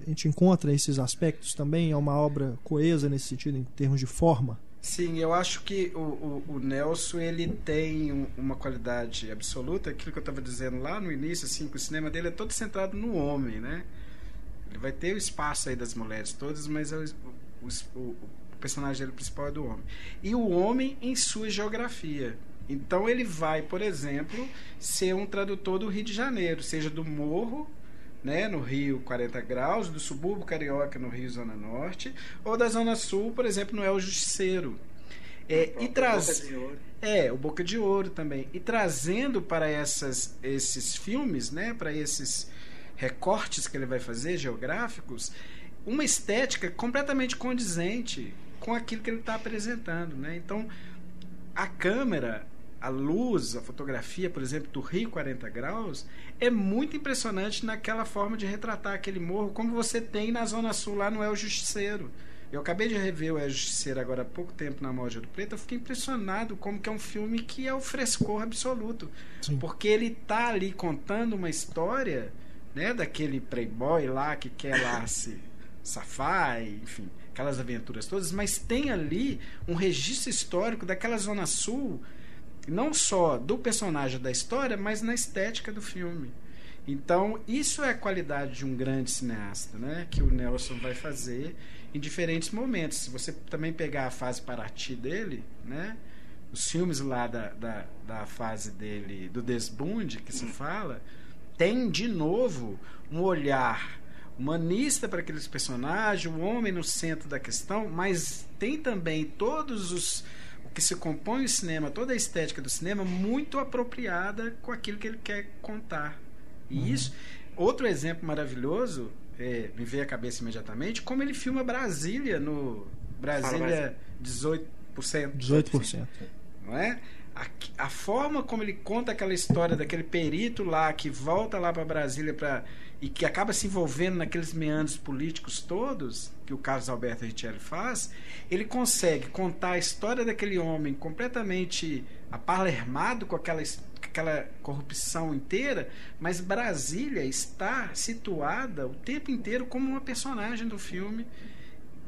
a gente encontra esses aspectos também? É uma obra coesa nesse sentido, em termos de forma? Sim, eu acho que o, o, o Nelson ele tem uma qualidade absoluta, aquilo que eu estava dizendo lá no início, assim, que o cinema dele é todo centrado no homem, né? Ele vai ter o espaço aí das mulheres todas, mas é o, o, o personagem principal é do homem. E o homem em sua geografia. Então ele vai, por exemplo, ser um tradutor do Rio de Janeiro, seja do morro né, no Rio 40 graus, do subúrbio carioca no Rio Zona Norte, ou da Zona Sul, por exemplo, no El Justiceiro. É, e traz é o Boca de Ouro também e trazendo para essas, esses filmes, né, para esses recortes que ele vai fazer geográficos, uma estética completamente condizente com aquilo que ele está apresentando, né? Então a câmera a luz, a fotografia, por exemplo, do Rio 40 Graus, é muito impressionante naquela forma de retratar aquele morro, como você tem na Zona Sul, lá no El Justiceiro. Eu acabei de rever o El Justiceiro agora há pouco tempo na Moja do Preto, eu fiquei impressionado como que é um filme que é o frescor absoluto. Sim. Porque ele está ali contando uma história né, daquele playboy lá que quer lá se Safai, enfim, aquelas aventuras todas, mas tem ali um registro histórico daquela zona sul, não só do personagem da história, mas na estética do filme. Então, isso é a qualidade de um grande cineasta, né? Que o Nelson vai fazer em diferentes momentos. Se você também pegar a fase Paraty dele, né? Os filmes lá da, da, da fase dele, do Desbunde, que se fala, tem de novo um olhar humanista para aqueles personagens, o homem no centro da questão, mas tem também todos os o que se compõe o cinema, toda a estética do cinema muito apropriada com aquilo que ele quer contar. E uhum. isso, outro exemplo maravilhoso, é, me veio à cabeça imediatamente, como ele filma Brasília no Brasília 18%. 18%. Não é? A, a, forma como ele conta aquela história daquele perito lá que volta lá para Brasília para e que acaba se envolvendo naqueles meandros políticos todos que o Carlos Alberto Richelli faz, ele consegue contar a história daquele homem completamente apalermado com aquela aquela corrupção inteira, mas Brasília está situada o tempo inteiro como uma personagem do filme,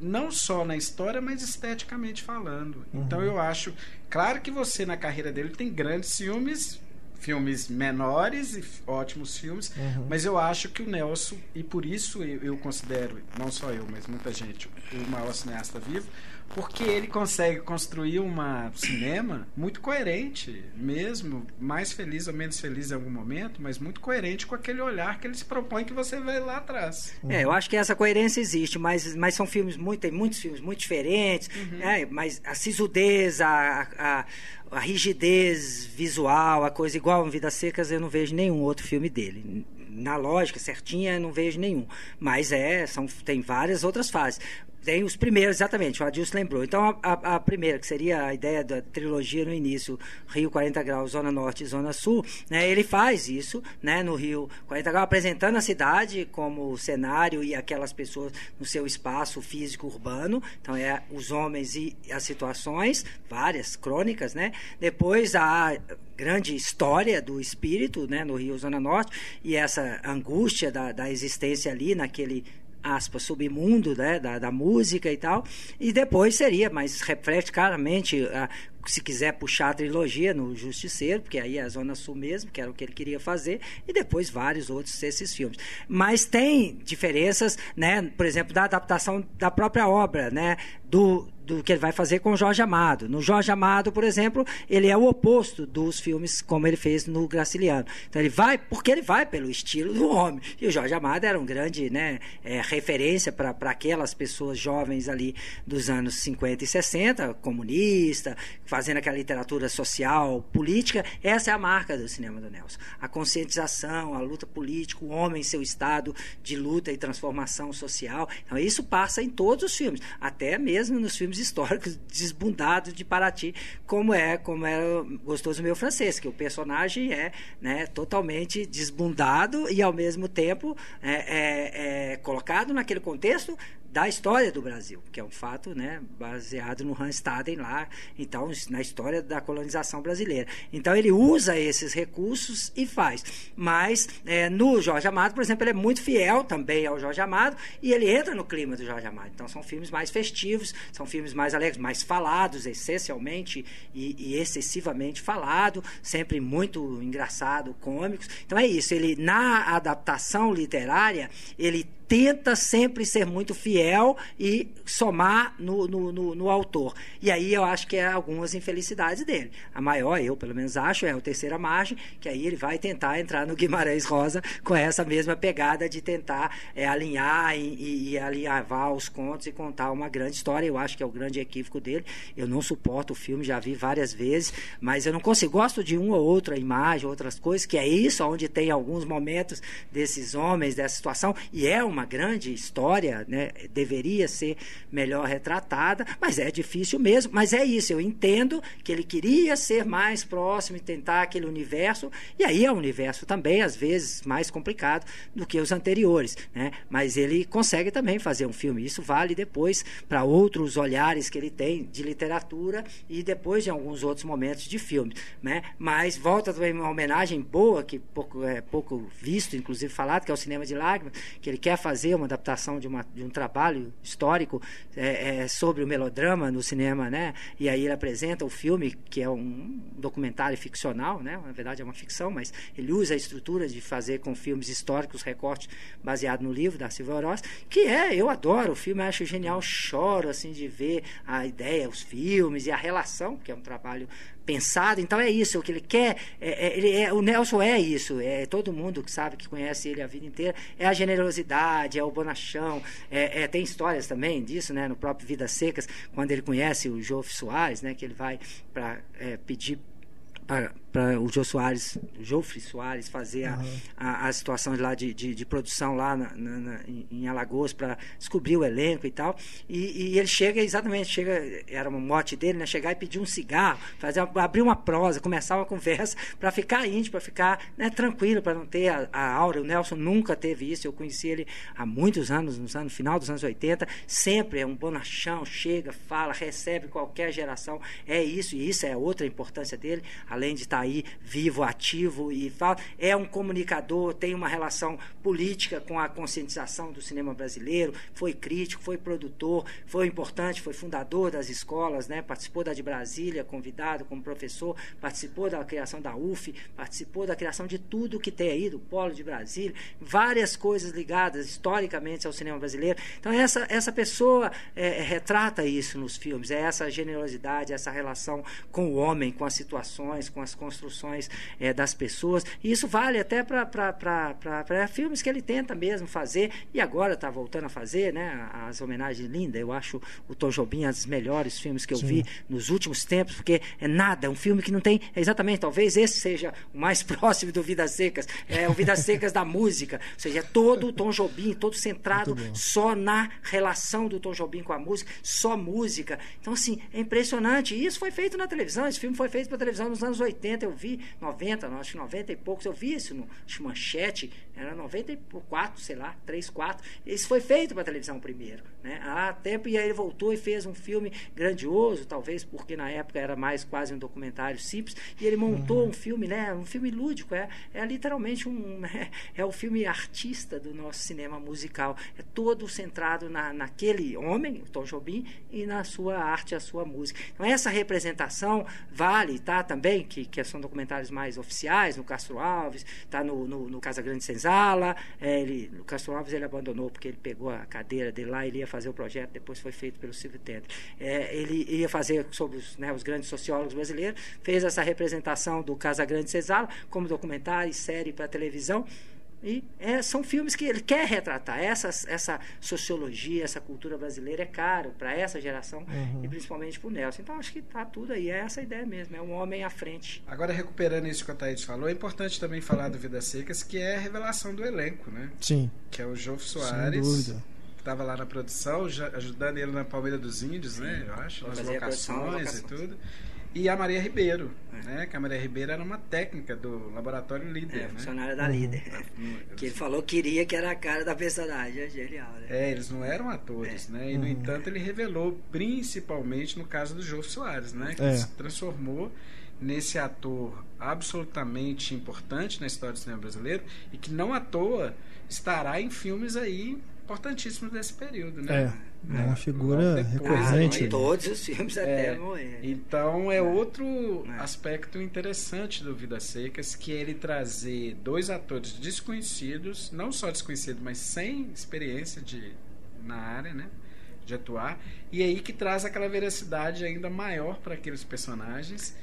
não só na história, mas esteticamente falando. Uhum. Então eu acho, claro que você na carreira dele tem grandes filmes, filmes menores e ótimos filmes, uhum. mas eu acho que o Nelson, e por isso eu, eu considero, não só eu, mas muita gente, o maior cineasta vivo, porque ele consegue construir um cinema muito coerente, mesmo mais feliz ou menos feliz em algum momento, mas muito coerente com aquele olhar que ele se propõe que você vê lá atrás. É, eu acho que essa coerência existe, mas, mas são filmes muito, tem muitos filmes muito diferentes, uhum. né? mas a sisudez, a, a, a rigidez visual, a coisa igual em Vidas Secas, eu não vejo nenhum outro filme dele na lógica certinha, não vejo nenhum. Mas é, são, tem várias outras fases. Tem os primeiros, exatamente, o Adilson lembrou. Então, a, a, a, primeira, que seria a ideia da trilogia no início, Rio 40 Graus, Zona Norte e Zona Sul, né, ele faz isso né, no Rio 40 Graus, apresentando a cidade como cenário e aquelas pessoas no seu espaço físico urbano. Então, é os homens e as situações, várias crônicas, né? Depois, a grande história do espírito né, no Rio Zona Norte e essa angústia da, da existência ali naquele aspas, submundo né, da, da música e tal. E depois seria, mas reflete claramente a, se quiser puxar a trilogia no Justiceiro, porque aí é a Zona Sul mesmo, que era o que ele queria fazer, e depois vários outros desses filmes. Mas tem diferenças, né, por exemplo, da adaptação da própria obra, né, do, do que ele vai fazer com Jorge Amado. No Jorge Amado, por exemplo, ele é o oposto dos filmes como ele fez no Graciliano. Então ele vai, porque ele vai pelo estilo do homem. E o Jorge Amado era um grande né, é, referência para aquelas pessoas jovens ali dos anos 50 e 60, comunista, fazendo aquela literatura social, política, essa é a marca do cinema do Nelson. A conscientização, a luta política, o homem em seu estado de luta e transformação social. Então, isso passa em todos os filmes, até mesmo nos filmes históricos desbundados de Paraty, como é, como é gostoso meu francês, que o personagem é né, totalmente desbundado e ao mesmo tempo é, é, é colocado naquele contexto da história do Brasil, que é um fato né, baseado no Hans Staden lá, então, na história da colonização brasileira. Então, ele usa esses recursos e faz. Mas, é, no Jorge Amado, por exemplo, ele é muito fiel também ao Jorge Amado e ele entra no clima do Jorge Amado. Então, são filmes mais festivos, são filmes mais alegres, mais falados, essencialmente e, e excessivamente falado, sempre muito engraçado, cômicos. Então, é isso. Ele, na adaptação literária, ele tenta sempre ser muito fiel e somar no, no, no, no, autor. E aí eu acho que é algumas infelicidades dele. A maior, eu pelo menos acho, é o Terceira Margem, que aí ele vai tentar entrar no Guimarães Rosa com essa mesma pegada de tentar é, alinhar e, e alinhavar os contos e contar uma grande história. Eu acho que é o grande equívoco dele. Eu não suporto o filme, já vi várias vezes, mas eu não consigo. Gosto de uma ou outra imagem, outras coisas, que é isso, onde tem alguns momentos desses homens, dessa situação, e é uma grande história, né? deveria ser melhor retratada, mas é difícil mesmo. Mas é isso, eu entendo que ele queria ser mais próximo e tentar aquele universo, e aí é um universo também, às vezes, mais complicado do que os anteriores. Né? Mas ele consegue também fazer um filme. Isso vale depois para outros olhares que ele tem de literatura e depois de alguns outros momentos de filme. Né? Mas volta também uma homenagem boa, que pouco, é pouco visto, inclusive falado, que é o cinema de lágrimas, que ele quer fazer uma adaptação de, uma, de um trabalho histórico é, é, sobre o melodrama no cinema, né? E aí ele apresenta o filme, que é um documentário ficcional, né? Na verdade é uma ficção, mas ele usa a estrutura de fazer com filmes históricos, recortes baseado no livro da Silvia Oroz, que é, eu adoro o filme, acho genial, choro assim de ver a ideia, os filmes e a relação, que é um trabalho pensado. Então é isso, o que ele quer. É, é, ele é, o Nelson é isso. É todo mundo que sabe, que conhece ele a vida inteira. É a generosidade, é o bonachão. É, é tem histórias também disso, né? No próprio Vidas Secas, quando ele conhece o Joe Soares, né? Que ele vai para é, pedir para o Jô Soares, Jofre Soares fazer a, uhum. a, a, situação lá de, de, de produção lá na, na, na, em Alagoas para descobrir o elenco e tal. E, e, ele chega exatamente, chega, era um mote dele, né? Chegar e pedir um cigarro, fazer abrir uma prosa, começar uma conversa para ficar íntimo, para ficar né, tranquilo, para não ter a, a, aura. O Nelson nunca teve isso. Eu conheci ele há muitos anos, no anos, final dos anos 80. Sempre é um bonachão, chega, fala, recebe qualquer geração. É isso, e isso é outra importância dele, além de estar aí vivo, ativo e fala. É um comunicador, tem uma relação política com a conscientização do cinema brasileiro, foi crítico, foi produtor, foi importante, foi fundador das escolas, né? participou da de Brasília, convidado como professor, participou da criação da UF, participou da criação de tudo que tem aí, do Polo de Brasília, várias coisas ligadas historicamente ao cinema brasileiro. Então, essa, essa pessoa é, retrata isso nos filmes, é essa generosidade, essa relação com o homem, com as situações, com as construções é, das pessoas. E isso vale até para filmes que ele tenta mesmo fazer e agora está voltando a fazer, né? As homenagens lindas. Eu acho o Tom Jobim um dos melhores filmes que eu Sim. vi nos últimos tempos, porque é nada, é um filme que não tem. Exatamente, talvez esse seja o mais próximo do Vidas Secas. É o Vidas Secas da música. Ou seja, é todo o Tom Jobim, todo centrado só na relação do Tom Jobim com a música, só música. Então, assim, é impressionante. E isso foi feito na televisão. Esse filme foi feito para televisão nos anos 80, eu vi, 90, acho que 90 e poucos, eu vi isso no Manchete, era 94, sei lá, 3, 4. Isso foi feito para televisão primeiro. Né? Há tempo, e aí ele voltou e fez um filme grandioso, talvez porque na época era mais quase um documentário simples, e ele montou uhum. um filme, né? um filme lúdico, é, é literalmente um. Né? É o filme artista do nosso cinema musical. É todo centrado na, naquele homem, o Tom Jobim, e na sua arte, a sua música. Então, essa representação vale, tá? Também, que, que são documentários mais oficiais, no Castro Alves, tá no, no, no Casa Grande Senzala. É, ele, no Castro Alves ele abandonou porque ele pegou a cadeira dele lá, ele ia fazer o projeto, depois foi feito pelo Silvio Tender. É, ele ia fazer sobre os, né, os grandes sociólogos brasileiros, fez essa representação do Casa Grande Senzala como documentário e série para televisão. E é, são filmes que ele quer retratar. Essa, essa sociologia, essa cultura brasileira é caro para essa geração uhum. e principalmente para o Nelson. Então acho que está tudo aí. É essa ideia mesmo. É um homem à frente. Agora, recuperando isso que a Thaís falou, é importante também falar do Vidas Secas, que é a revelação do elenco, né? Sim. Que é o João Soares. Sem dúvida estava lá na produção, ajudando ele na Palmeira dos Índios, né? Eu acho, nas locações e tudo e a Maria Ribeiro, é. né? Que a Maria Ribeiro era uma técnica do laboratório líder, é, né? funcionária da líder. Uhum. que ele falou que queria que era a cara da personagem, é genial, né? É, eles não eram atores, é. né? E no uhum. entanto ele revelou, principalmente no caso do João Soares, né? Que é. se transformou nesse ator absolutamente importante na história do cinema brasileiro e que não à toa estará em filmes aí importantíssimos desse período, né? É. É uma figura recorrente. Ah, todos os filmes até é, morrer. Então é outro é. aspecto interessante do Vidas Secas, que é ele trazer dois atores desconhecidos, não só desconhecidos, mas sem experiência de, na área, né? De atuar, e aí que traz aquela veracidade ainda maior para aqueles personagens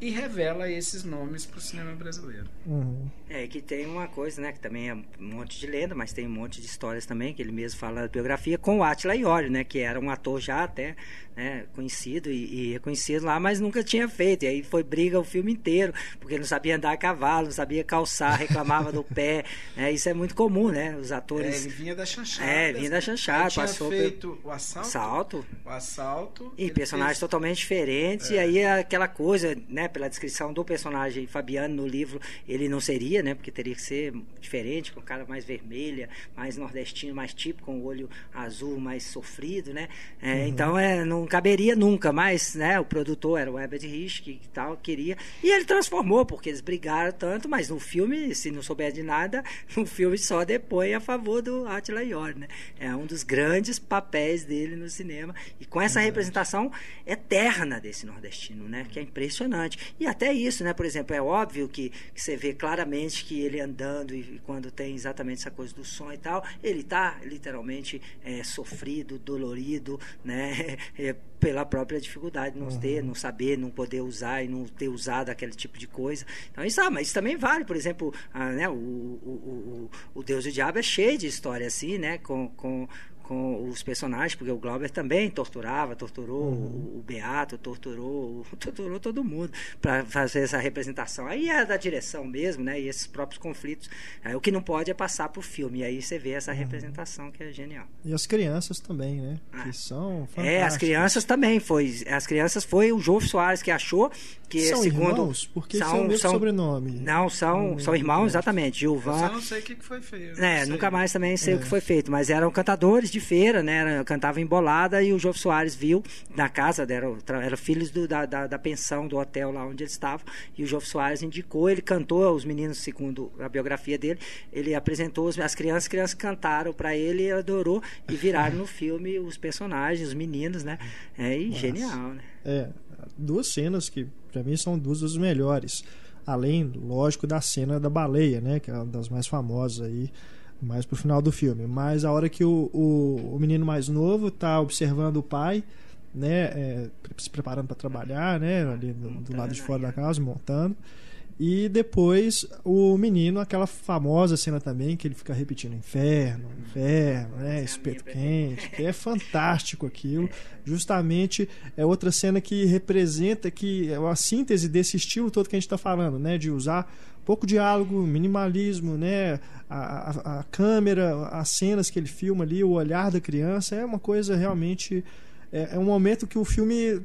e revela esses nomes para o cinema brasileiro. Uhum. É, que tem uma coisa, né, que também é um monte de lenda, mas tem um monte de histórias também, que ele mesmo fala da biografia, com o Attila Iori, né, que era um ator já até né, conhecido e, e, reconhecido lá, mas nunca tinha feito. E aí foi briga o filme inteiro, porque ele não sabia andar a cavalo, não sabia calçar, reclamava do pé. Né, isso é muito comum, né? Os atores. É, ele vinha da chanchada. É, vinha da chanchada. Tinha passou feito pelo... o assalto. assalto. O assalto. E personagens fez... totalmente diferentes. É. E aí aquela coisa, né? Pela descrição do personagem Fabiano no livro, ele não seria, né, porque teria que ser diferente, com cara mais vermelha, mais nordestino, mais tipo, com o olho azul, mais sofrido, né? É, uhum. Então, é, não caberia nunca, mas, né, o produtor era o Herbert Rich, que tal, queria, e ele transformou, porque eles brigaram tanto, mas no filme, se não souber de nada, no filme só depõe a favor do Attila York, né? É um dos grandes papéis dele no cinema, e com essa representação eterna desse nordestino, né? Que é impressionante. E até isso, né? Por exemplo, é óbvio que, que você vê claramente que ele andando e, e, quando tem exatamente essa coisa do som e tal, ele está literalmente é, sofrido, dolorido, né? É, pela própria dificuldade de não uhum. ter, não saber, não poder usar e não ter usado aquele tipo de coisa. Então isso, ah, mas isso também vale, por exemplo, ah, né, o, o, o, o Deus e o Diabo é cheio de história assim, né? Com, com, com os personagens, porque o Glauber também torturava, torturou uhum. o, Beato, torturou, torturou todo mundo para fazer essa representação. Aí é da direção mesmo, né? E esses próprios conflitos. Aí, o que não pode é passar para o filme. E aí você vê essa uhum. representação que é genial. E as crianças também, né? Ah. Que são fantásticas. É, as crianças também foi. As crianças foi o João Soares que achou que são segundo irmãos, porque são, são o mesmo são, sobrenome. Não, são, são irmãos, exatamente. Gilvan. Eu só não sei o que foi feito. É, nunca mais também sei é. o que foi feito, mas eram cantadores de de feira, né? Era, cantava embolada e o João Soares viu na casa, eram era filhos do, da, da, da, pensão do hotel lá onde eles estavam, e o João Soares indicou, ele cantou, os meninos, segundo a biografia dele, ele apresentou as crianças, as crianças cantaram para ele, ele adorou e viraram no filme os personagens, os meninos, né? É e genial, né? É, duas cenas que para mim são duas das melhores. Além, lógico, da cena da baleia, né? Que é uma das mais famosas aí mais pro final do filme. Mas a hora que o, o, o menino mais novo tá observando o pai, né, é, se preparando para trabalhar, né, ali do, do lado de fora da casa, montando. E depois o menino, aquela famosa cena também, que ele fica repetindo inferno, inferno, né? Espeto quente, que é fantástico aquilo. Justamente é outra cena que representa que é a síntese desse estilo todo que a gente está falando, né? De usar pouco diálogo, minimalismo, né? A, a, a, câmera, as cenas que ele filma ali, o olhar da criança, é uma coisa realmente. É, é um momento que o filme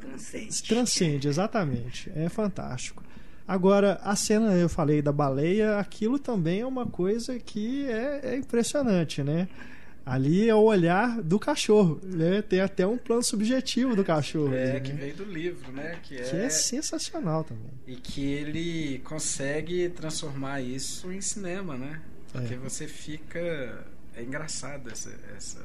transcende. transcende, exatamente. É fantástico. Agora, a cena, eu falei da baleia, aquilo também é uma coisa que é, é impressionante, né? Ali é o olhar do cachorro, né? Tem até um plano subjetivo do cachorro. É, né? que veio do livro, né? Que é, que é sensacional também. E que ele consegue transformar isso em cinema, né? Porque é. você fica... É engraçado essa, essa...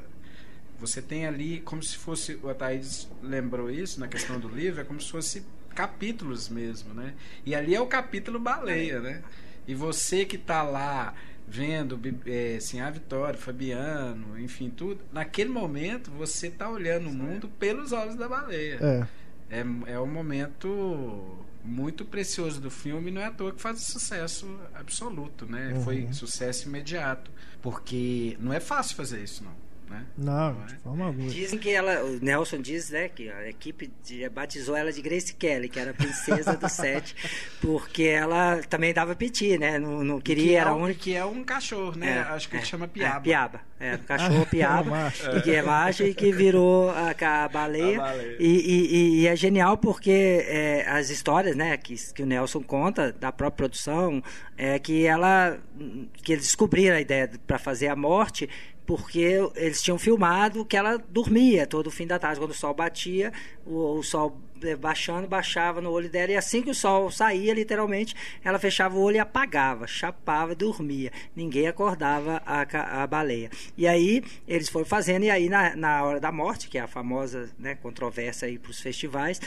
Você tem ali, como se fosse... O Thaís lembrou isso na questão do livro, é como se fosse capítulos mesmo, né? E ali é o capítulo baleia, né? E você que está lá vendo é, assim, a Vitória, Fabiano, enfim, tudo, naquele momento você está olhando o mundo pelos olhos da baleia. É. É, é um momento muito precioso do filme não é à toa que faz sucesso absoluto, né? Uhum. Foi sucesso imediato. Porque não é fácil fazer isso, não. Né? Não, de forma alguma. Dizem que ela, o Nelson diz, né, que a equipe de, batizou ela de Grace Kelly, que era a princesa do set, porque ela também dava piti, né? Não, não queria, que é era um, um... que é um cachorro, né? É, Acho que é, ele chama piaba. É, piaba. É, um cachorro piaba, é e que é macho e que virou a, a baleia. A baleia. E, e, e, é genial porque é, as histórias, né, que, que o Nelson conta da própria produção, é que ela que eles descobriram a ideia para fazer a morte porque eles tinham filmado que ela dormia todo o fim da tarde. Quando o sol batia, o, o, sol eh, baixando, baixava no olho dela, e assim que o sol saía, literalmente, ela fechava o olho e apagava, chapava, dormia. Ninguém acordava a, a baleia. E aí eles foram fazendo, e aí na, na hora da morte, que é a famosa né, controvérsia para os festivais,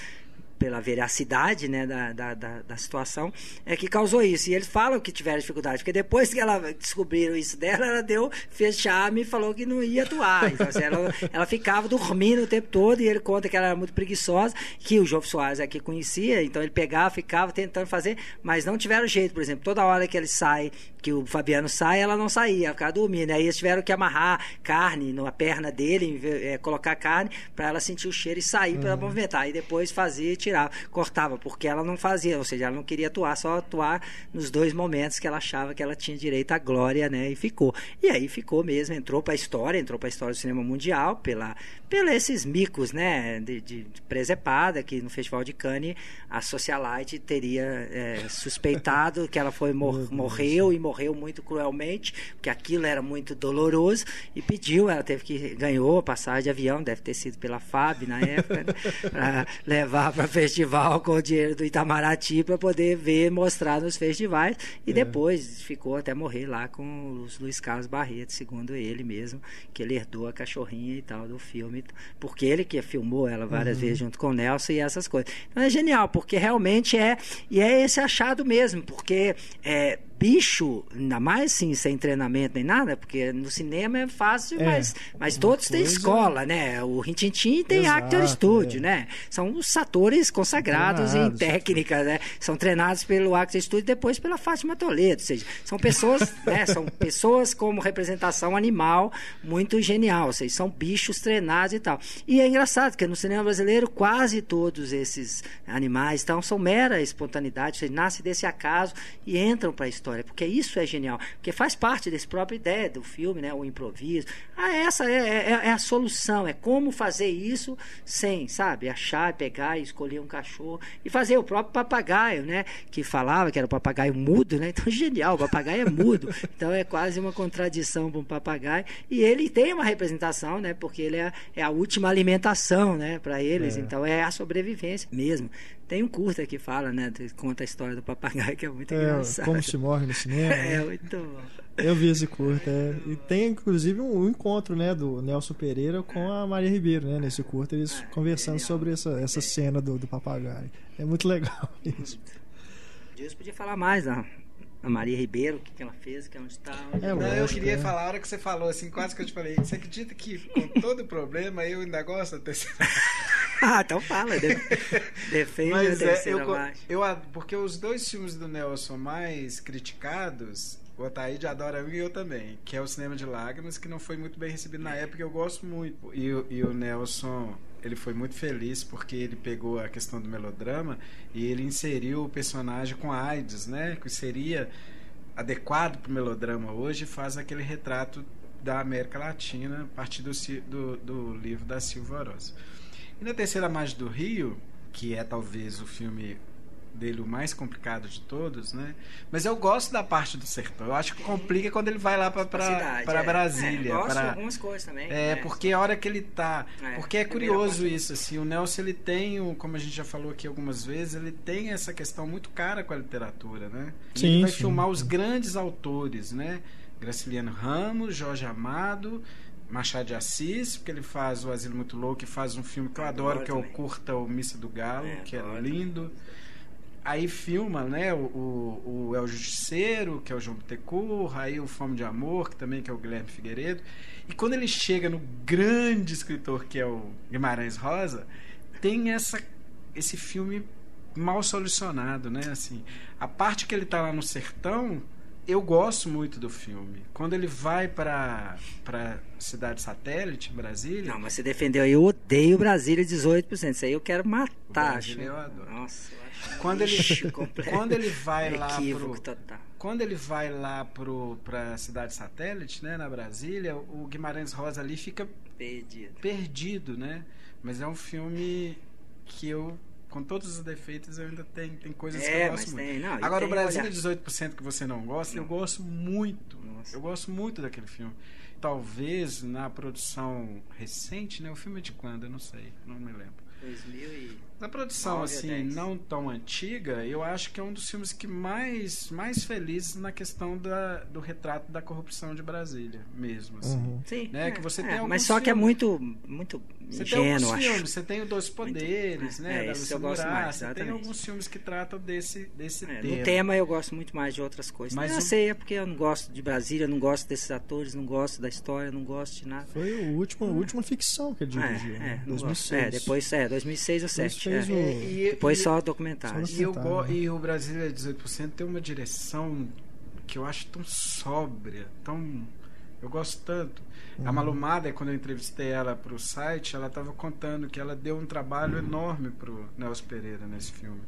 pela veracidade né, da, da, da, da, situação, é que causou isso. E eles falam que tiveram dificuldade, porque depois que ela descobriram isso dela, ela deu fechar e falou que não ia atuar. Então, assim, ela, ela ficava dormindo o tempo todo e ele conta que ela era muito preguiçosa, que o João Soares aqui conhecia, então ele pegava, ficava tentando fazer, mas não tiveram jeito. Por exemplo, toda hora que ele sai, que o Fabiano sai, ela não saía, ficava dormindo. Aí eles tiveram que amarrar carne na perna dele, é, colocar carne para ela sentir o cheiro e sair uhum. para ela movimentar. E depois fazia tirava, cortava, porque ela não fazia, ou seja, ela não queria atuar, só atuar nos dois momentos que ela achava que ela tinha direito à glória, né? E ficou. E aí ficou mesmo, entrou para a história, entrou para a história do cinema mundial pela pelos esses micos, né, de, de presepada, que no Festival de Cannes a socialite teria é, suspeitado que ela foi mor morreu e morreu muito cruelmente, porque aquilo era muito doloroso e pediu, ela teve que ganhou a passagem de avião, deve ter sido pela FAB na época, né, para levar para festival com o dinheiro do Itamaraty para poder ver, mostrar nos festivais e é. depois ficou até morrer lá com os Luiz Carlos Barreto, segundo ele mesmo, que ele herdou a cachorrinha e tal do filme, porque ele que filmou ela várias uhum. vezes junto com o Nelson e essas coisas. Então é genial, porque realmente é e é esse achado mesmo, porque é, bicho, ainda mais assim, sem treinamento nem nada, porque no cinema é fácil, é, mas, mas todos coisa... têm escola, né? O Rintintin tem Exato, Actor Studio, é. né? São os atores consagrados em técnica, né? São treinados pelo Actor Studio e depois pela Fátima Toledo, ou seja, são pessoas, né? São pessoas como representação animal muito genial, ou seja, são bichos treinados e tal. E é engraçado, porque no cinema brasileiro quase todos esses animais então, são mera espontaneidade, ou seja, nascem desse acaso e entram para a história história, porque isso é genial, porque faz parte dessa própria ideia do filme, né, o improviso. Ah, essa é, é, é a solução, é como fazer isso sem, sabe, achar, pegar e escolher um cachorro e fazer o próprio papagaio, né, que falava que era o papagaio mudo, né, então genial, o papagaio é mudo, então é quase uma contradição para um papagaio e ele tem uma representação, né, porque ele é, é a última alimentação, né, para eles, é. então é a sobrevivência mesmo. Tem um curta que fala, né? Conta a história do papagaio, que é muito é, engraçado. Como se morre no cinema. é, muito bom. Eu vi esse curta. É. E tem, inclusive, um, um, encontro, né? Do Nelson Pereira com a Maria Ribeiro, né? Nesse curta, eles ah, conversando sobre essa, essa cena do, do papagaio. É muito legal isso. Deus podia falar mais, né? A Maria Ribeiro, o que, que ela fez, que ela está. É, não, eu queria é. falar, a hora que você falou, assim, quase que eu te falei, você acredita que com todo o problema eu ainda gosto da terceira Ah, então fala, defende Mas, a terceira é, eu, eu, Porque os dois filmes do Nelson mais criticados, o Ataíde adora um e eu também, que é o Cinema de Lágrimas, que não foi muito bem recebido na época, eu gosto muito. E, e o Nelson ele foi muito feliz porque ele pegou a questão do melodrama e ele inseriu o personagem com AIDS, né? Que seria adequado para o melodrama hoje, faz aquele retrato da América Latina a partir do, do, do livro da Silva Oroz. E na Terceira Margem do Rio, que é talvez o filme dele o mais complicado de todos, né? Mas eu gosto da parte do sertão. Eu acho que complica quando ele vai lá para para é. Brasília. É, gosto pra, de algumas coisas também. É, é, porque a hora que ele tá, é, porque é curioso isso assim. O Nelson ele tem, como a gente já falou aqui algumas vezes, ele tem essa questão muito cara com a literatura, né? Sim, ele vai sim. filmar os grandes autores, né? Graciliano Ramos, Jorge Amado, Machado de Assis, porque ele faz o Asilo Muito Louco e faz um filme que eu adoro, que é o Curta o Missa do Galo, é, que é lindo aí filma né, o, o, El Justiceiro, que é o João Bittencourt, aí o Fome de Amor, que também que é o Guilherme Figueiredo. E quando ele chega no grande escritor que é o Guimarães Rosa, tem essa, esse filme mal solucionado, né? Assim, a parte que ele está lá no sertão, eu gosto muito do filme. Quando ele vai para para cidade satélite, Brasília. Não, mas você defendeu. Eu odeio Brasília 18%. Isso aí eu quero matar. Brasília eu adoro. Nossa, quando ele quando ele vai lá pro, total. quando ele vai lá pro para cidade satélite, né, na Brasília, o Guimarães Rosa ali fica perdido. Perdido, né? Mas é um filme que eu com todos os defeitos, eu ainda tenho tem coisas é, que eu gosto muito. Tem, não, Agora, o Brasília 18% que você não gosta, não. eu gosto muito. Nossa. Eu gosto muito daquele filme. Talvez na produção recente, né? O filme é de quando? Eu não sei, não me lembro. 2000 e... Na produção, assim, não tão antiga, eu acho que é um dos filmes que mais, mais felizes na questão da, do retrato da corrupção de Brasília, mesmo, assim. Uhum. Sim. Né? É, que você é, tem mas só filmes. que é muito, muito você ingênuo, tem filmes, você tem o Dois Poderes, muito, né? É, esse eu gosto mais, Você tem alguns filmes que tratam desse, desse é, tema. No tema eu gosto muito mais de outras coisas. Mas eu um... sei, é porque eu não gosto de Brasília, não gosto desses atores, não gosto da história, não gosto de nada. Foi a última, a última ficção que ele é, dirigiu, é, né? 2006. É, depois, é, 2006 ou 2007. É. O... Depois e, só documentário. E, eu, e o Brasília 18% tem uma direção que eu acho tão sóbria, tão. Eu gosto tanto. Uhum. A Malumada, quando eu entrevistei ela para o site, ela estava contando que ela deu um trabalho enorme para o Nelson Pereira nesse filme.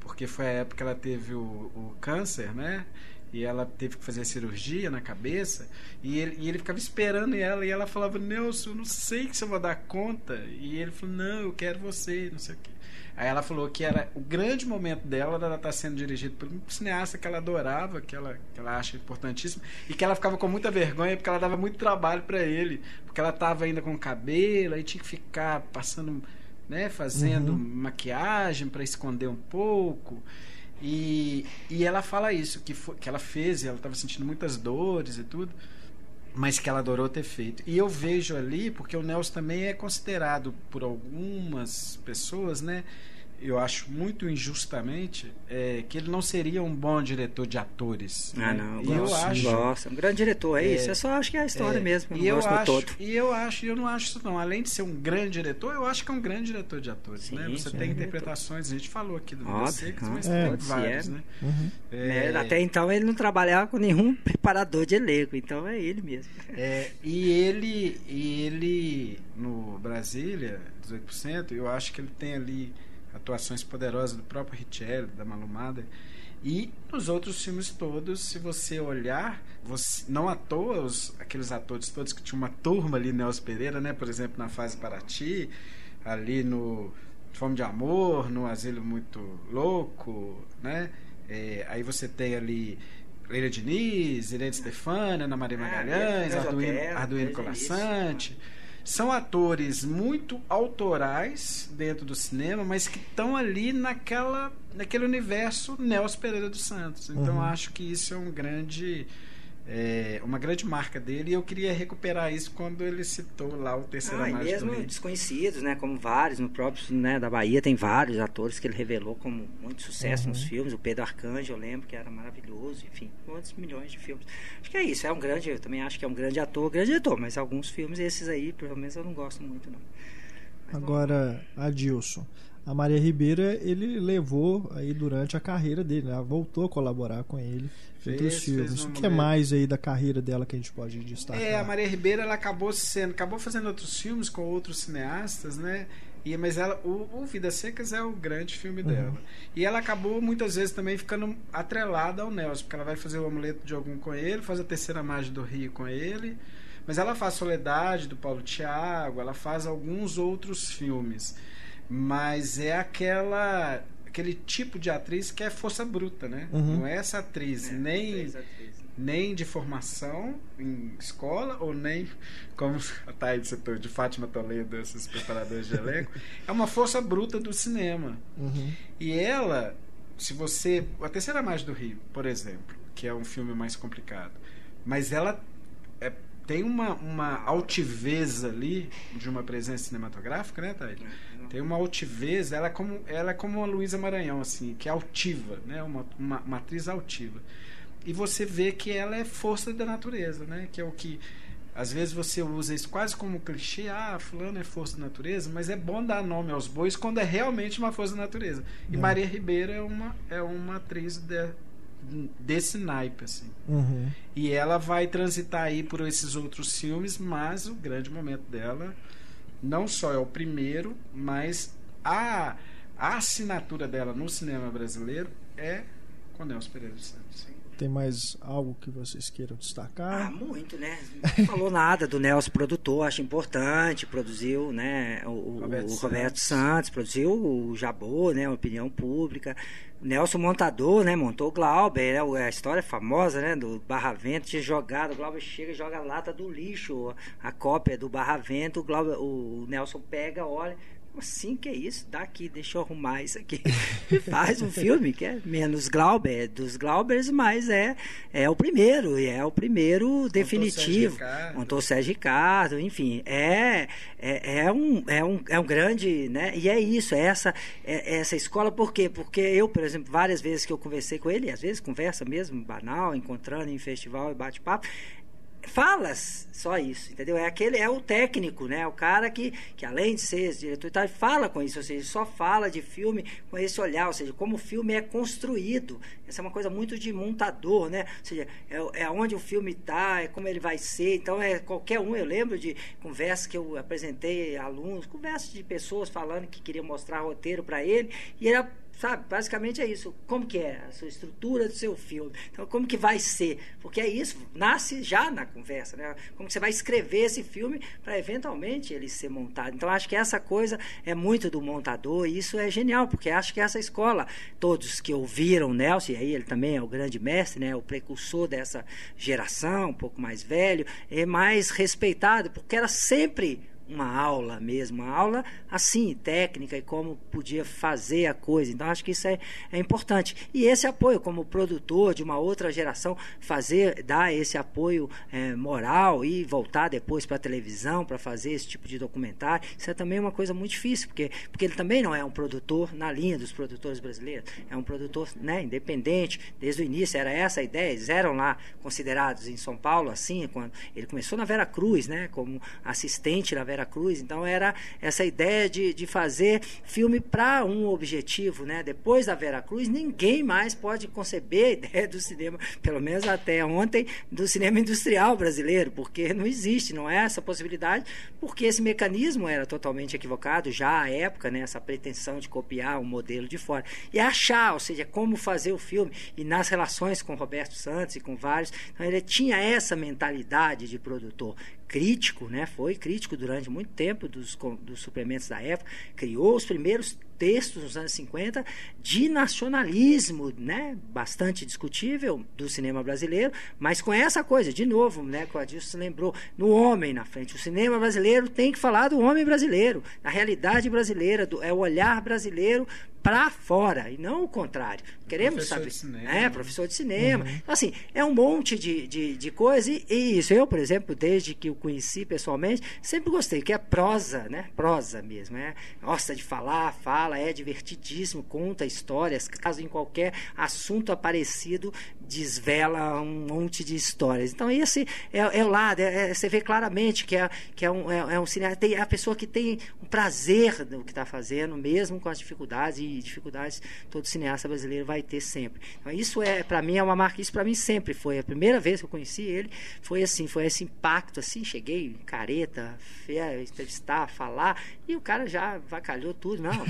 Porque foi a época que ela teve o, o câncer, né? E ela teve que fazer cirurgia na cabeça e ele, e ele ficava esperando ela e ela falava Nelson eu não sei se eu vou dar conta. E ele falou não eu quero você não sei o quê. Aí ela falou que era o grande momento dela ela estar tá sendo dirigida por um cineasta que ela adorava que ela, que ela acha importantíssimo e que ela ficava com muita vergonha porque ela dava muito trabalho para ele porque ela estava ainda com cabelo aí tinha que ficar passando né fazendo uhum. maquiagem para esconder um pouco e, e ela fala isso, que, foi, que ela fez, e ela estava sentindo muitas dores e tudo, mas que ela adorou ter feito. E eu vejo ali, porque o Nelson também é considerado por algumas pessoas, né? Eu acho muito injustamente é, que ele não seria um bom diretor de atores. Ah, né? não, eu gosto, acho. Gosto. Um grande diretor, é, é isso. É só acho que é a história é, mesmo. E eu acho, todo. e eu acho, eu não acho isso não. Além de ser um grande diretor, eu acho que é um grande diretor de atores. Sim, né? Você sim, tem interpretações, a gente falou aqui do Óbvio, mas é, tem vários, né? Uhum. É, até então ele não trabalhava com nenhum preparador de elenco, então é ele mesmo. É, e ele, e ele no Brasília, 18%, eu acho que ele tem ali atuações poderosas do próprio Richelli, da Malumada. E nos outros filmes todos, se você olhar, você, não à toa os, aqueles atores todos que tinha uma turma ali, Nelson Pereira, né? Por exemplo, na fase Paraty, ali no Fome de Amor, no Asilo Muito Louco, né? É, aí você tem ali Leila Diniz, Irene Stefani, Ana Maria ah, Magalhães, ah, Arduino, Arduino Colassante. Isso são atores muito autorais dentro do cinema, mas que estão ali naquela, naquele universo Nelson Pereira dos Santos. Então uhum. acho que isso é um grande é, uma grande marca dele e eu queria recuperar isso quando ele citou lá o terceiro ah, mesmo desconhecidos né como vários no próprio né da Bahia tem vários atores que ele revelou como muito sucesso uhum. nos filmes o Pedro Arcanjo eu lembro que era maravilhoso enfim quantos milhões de filmes acho que é isso é um grande eu também acho que é um grande ator grande ator mas alguns filmes esses aí pelo menos eu não gosto muito não mas, agora. Adilson a Maria Ribeira ele levou aí durante a carreira dele, ela voltou a colaborar com ele em outros filmes. O que é mais aí da carreira dela que a gente pode destacar? É, a Maria Ribeira ela acabou sendo, acabou fazendo outros filmes com outros cineastas, né? E, mas ela, o, o Vidas Secas é o grande filme uhum. dela. E ela acabou muitas vezes também ficando atrelada ao Nelson, porque ela vai fazer o Amuleto de Algum com ele, faz a Terceira Margem do Rio com ele. Mas ela faz Soledade do Paulo Tiago, ela faz alguns outros filmes mas é aquela aquele tipo de atriz que é força bruta, né? Uhum. Não é essa atriz, é, nem atriz. nem de formação em escola ou nem como a Thaís citou de Fátima Toledo, esses preparadores de elenco, é uma força bruta do cinema. Uhum. E ela, se você, a Terceira Mais do Rio, por exemplo, que é um filme mais complicado, mas ela tem uma, uma altivez ali de uma presença cinematográfica, né, Thaís? Tem uma altivez, ela é como, ela é como a Luísa Maranhão, assim, que é altiva, né? Uma, uma, uma atriz altiva. E você vê que ela é força da natureza, né? Que é o que às vezes você usa isso quase como clichê, ah, fulano é força da natureza, mas é bom dar nome aos bois quando é realmente uma força da natureza. E é. Maria Ribeiro é uma, é uma atriz de, desse naipe, assim. Uhum. E ela vai transitar aí por esses outros filmes, mas o grande momento dela não só é o primeiro, mas a, a assinatura dela no cinema brasileiro é com Nelson Pereira dos Santos. Tem mais algo que vocês queiram destacar? Ah, muito, né? Não falou nada do Nelson produtor, acho importante, produziu, né, o Roberto, o Roberto Santos. Santos. produziu o Jabô, né, Opinião Pública. O Nelson montador, né, montou o Glauber, né, a história famosa, né, do Barra Vento, tinha jogado, o Glauber chega e joga a lata do lixo, a cópia do Barra Vento, o, Glauber, o Nelson pega, olha, assim que é isso? Daqui, deixa eu arrumar isso aqui. Faz um filme que é menos Glauber, é dos Glaubers, mas é, é o primeiro, e é o primeiro definitivo. Montou Sérgio Ricardo, enfim, é, é, é, um, é, um, é um grande, né? E é isso, é essa, é, é essa escola, por quê? Porque eu, por exemplo, várias vezes que eu conversei com ele, às vezes conversa mesmo, banal, encontrando em festival e bate-papo, falas só isso, entendeu? É aquele é o técnico, né? O cara que, que além de ser diretor e tal, fala com isso, ou seja, só fala de filme com esse olhar, ou seja, como o filme é construído. Essa é uma coisa muito de montador, né? Ou seja, é, é onde o filme está, é como ele vai ser. Então é qualquer um. Eu lembro de conversas que eu apresentei alunos, conversas de pessoas falando que queriam mostrar roteiro para ele e era sabe? Basicamente é isso. Como que é a sua estrutura do seu filme? Então, como que vai ser? Porque é isso, nasce já na conversa, né? Como que você vai escrever esse filme para eventualmente ele ser montado. Então, acho que essa coisa é muito do montador e isso é genial, porque acho que essa escola, todos que ouviram Nelson, e aí ele também é o grande mestre, né? O precursor dessa geração, um pouco mais velho, é mais respeitado, porque era sempre uma aula mesmo, uma aula assim, técnica e como podia fazer a coisa. Então, acho que isso é, é importante. E esse apoio, como produtor de uma outra geração, fazer, dar esse apoio é, moral e voltar depois para a televisão para fazer esse tipo de documentário, isso é também uma coisa muito difícil, porque, porque ele também não é um produtor na linha dos produtores brasileiros, é um produtor né, independente, desde o início era essa a ideia, eles eram lá considerados em São Paulo, assim, quando ele começou na Vera Cruz, né, como assistente na Vera Vera Cruz. Então era essa ideia de, de fazer filme para um objetivo, né? Depois da Vera Cruz, ninguém mais pode conceber a ideia do cinema, pelo menos até ontem, do cinema industrial brasileiro, porque não existe, não é essa possibilidade, porque esse mecanismo era totalmente equivocado já à época, né? Essa pretensão de copiar um modelo de fora. E achar, ou seja, como fazer o filme e nas relações com Roberto Santos e com vários, então ele tinha essa mentalidade de produtor crítico, né? Foi crítico durante muito tempo dos, dos suplementos da época, criou os primeiros textos nos anos 50 de nacionalismo, né, bastante discutível do cinema brasileiro, mas com essa coisa, de novo, né, que o Adilson lembrou, no homem na frente. O cinema brasileiro tem que falar do homem brasileiro, da realidade brasileira, do, é o olhar brasileiro para fora e não o contrário. Queremos professor saber. De cinema, é, né? professor de cinema. Uhum. Então, assim, é um monte de, de, de coisa e, e isso. Eu, por exemplo, desde que o conheci pessoalmente, sempre gostei, que é prosa, né? Prosa mesmo. É, gosta de falar, fala, é divertidíssimo, conta histórias, caso em qualquer assunto aparecido, desvela um monte de histórias. Então, esse é, é o lado, é, é- você vê claramente que é, que é um, é, é um cinema, tem a pessoa que tem um prazer no que está fazendo, mesmo com as dificuldades, e dificuldades todo cineasta brasileiro vai ter sempre. Então, isso é, para mim, é uma marca, isso para mim sempre foi. A primeira vez que eu conheci ele foi assim, foi esse impacto, assim, cheguei, careta, fé, entrevistar, falar, e o cara já vacalhou tudo, não.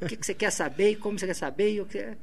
O que, que você quer saber como você quer saber, e eu quero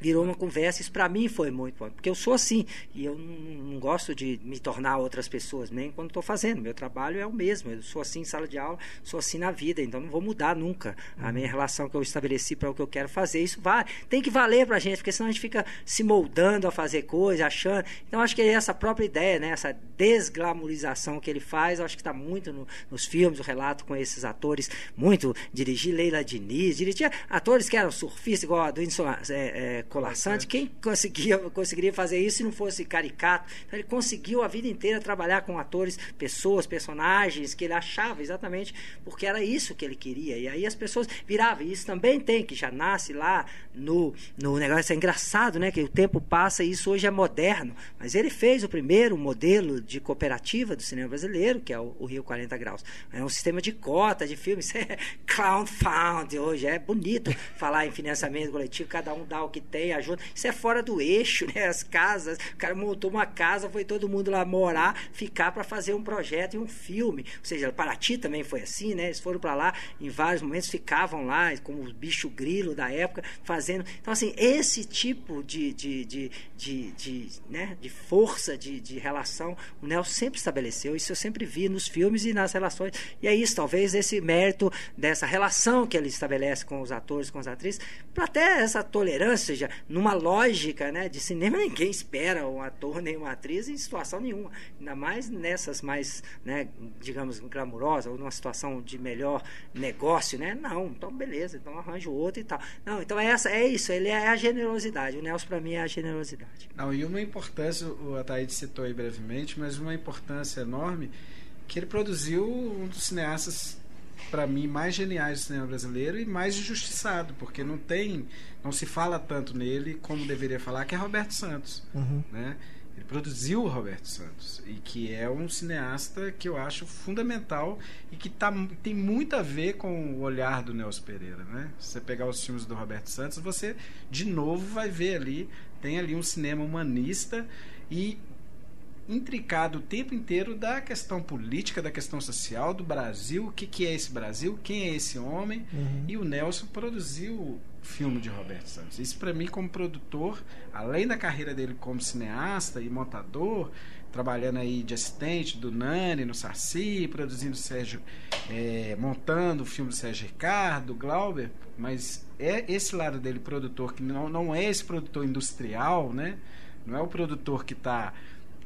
virou uma conversa. Isso para mim foi muito bom, porque eu sou assim e eu não, não gosto de me tornar outras pessoas, nem quando estou fazendo. Meu trabalho é o mesmo. Eu sou assim em sala de aula, sou assim na vida, então não vou mudar nunca a minha relação que eu estabeleci para o que eu quero fazer. Isso vai, tem que valer para a gente, porque senão a gente fica se moldando a fazer coisa, achando. Então acho que essa própria ideia, né, essa desglamorização que ele faz, acho que está muito no- nos filmes, o relato com esses atores, muito dirigir Leila Diniz, dirigir atores que eram surfistas, igual a do é, é, Colassante. Quem conseguia, conseguiria fazer isso se não fosse caricato? Então, ele conseguiu a vida inteira trabalhar com atores, pessoas, personagens que ele achava exatamente porque era isso que ele queria. E aí as pessoas viravam. E isso também tem, que já nasce lá no, no negócio. É engraçado, né? Que o tempo passa e isso hoje é moderno. Mas ele fez o primeiro modelo de cooperativa do cinema brasileiro, que é o, o Rio 40 Graus. É um sistema de cota de filmes. É clown found hoje. É bonito falar em financiamento coletivo, cada um dá o que tem, ajuda. Isso é fora do eixo, né? As casas. O cara montou uma casa, foi todo mundo lá morar, ficar para fazer um projeto e um filme. Ou seja, Paraty também foi assim, né? Eles foram para lá em vários momentos, ficavam lá, como os bicho grilo da época, fazendo. Então, assim, esse tipo de, de, de, de, de, né? de força de, de relação, o Nelson sempre estabeleceu. Isso eu sempre vi nos filmes e nas relações. E é isso, talvez, esse mérito dessa relação que ele estabelece com os atores, com as atrizes, para até essa tolerância, ou numa lógica né, de cinema, ninguém espera um ator nem uma atriz em situação nenhuma. Ainda mais nessas mais, né, digamos, glamurosas, ou numa situação de melhor negócio, né? Não, então beleza, então arranjo outro e tal. Não, então é, essa, é isso, ele é a generosidade. O Nelson, para mim, é a generosidade. Não, e uma importância, o Ataíde citou aí brevemente, mas uma importância enorme, que ele produziu um dos cineastas, para mim, mais geniais do cinema brasileiro e mais injustiçado, porque não tem, não se fala tanto nele como deveria falar, que é Roberto Santos. Uhum. Né? Ele produziu o Roberto Santos e que é um cineasta que eu acho fundamental e que tá, tem muito a ver com o olhar do Nelson Pereira, né? Se você pegar os filmes do Roberto Santos, você de novo vai ver ali tem ali um cinema humanista e intricado o tempo inteiro da questão política, da questão social do Brasil, o que, que é esse Brasil, quem é esse homem. Uhum. E o Nelson produziu o filme de Roberto Santos. Isso para mim como produtor, além da carreira dele como cineasta e montador, trabalhando aí de assistente do Nani no Saci, produzindo Sérgio, é, montando o filme do Sérgio Ricardo, Glauber, mas é esse lado dele produtor que não, não é esse produtor industrial, né? Não é o produtor que está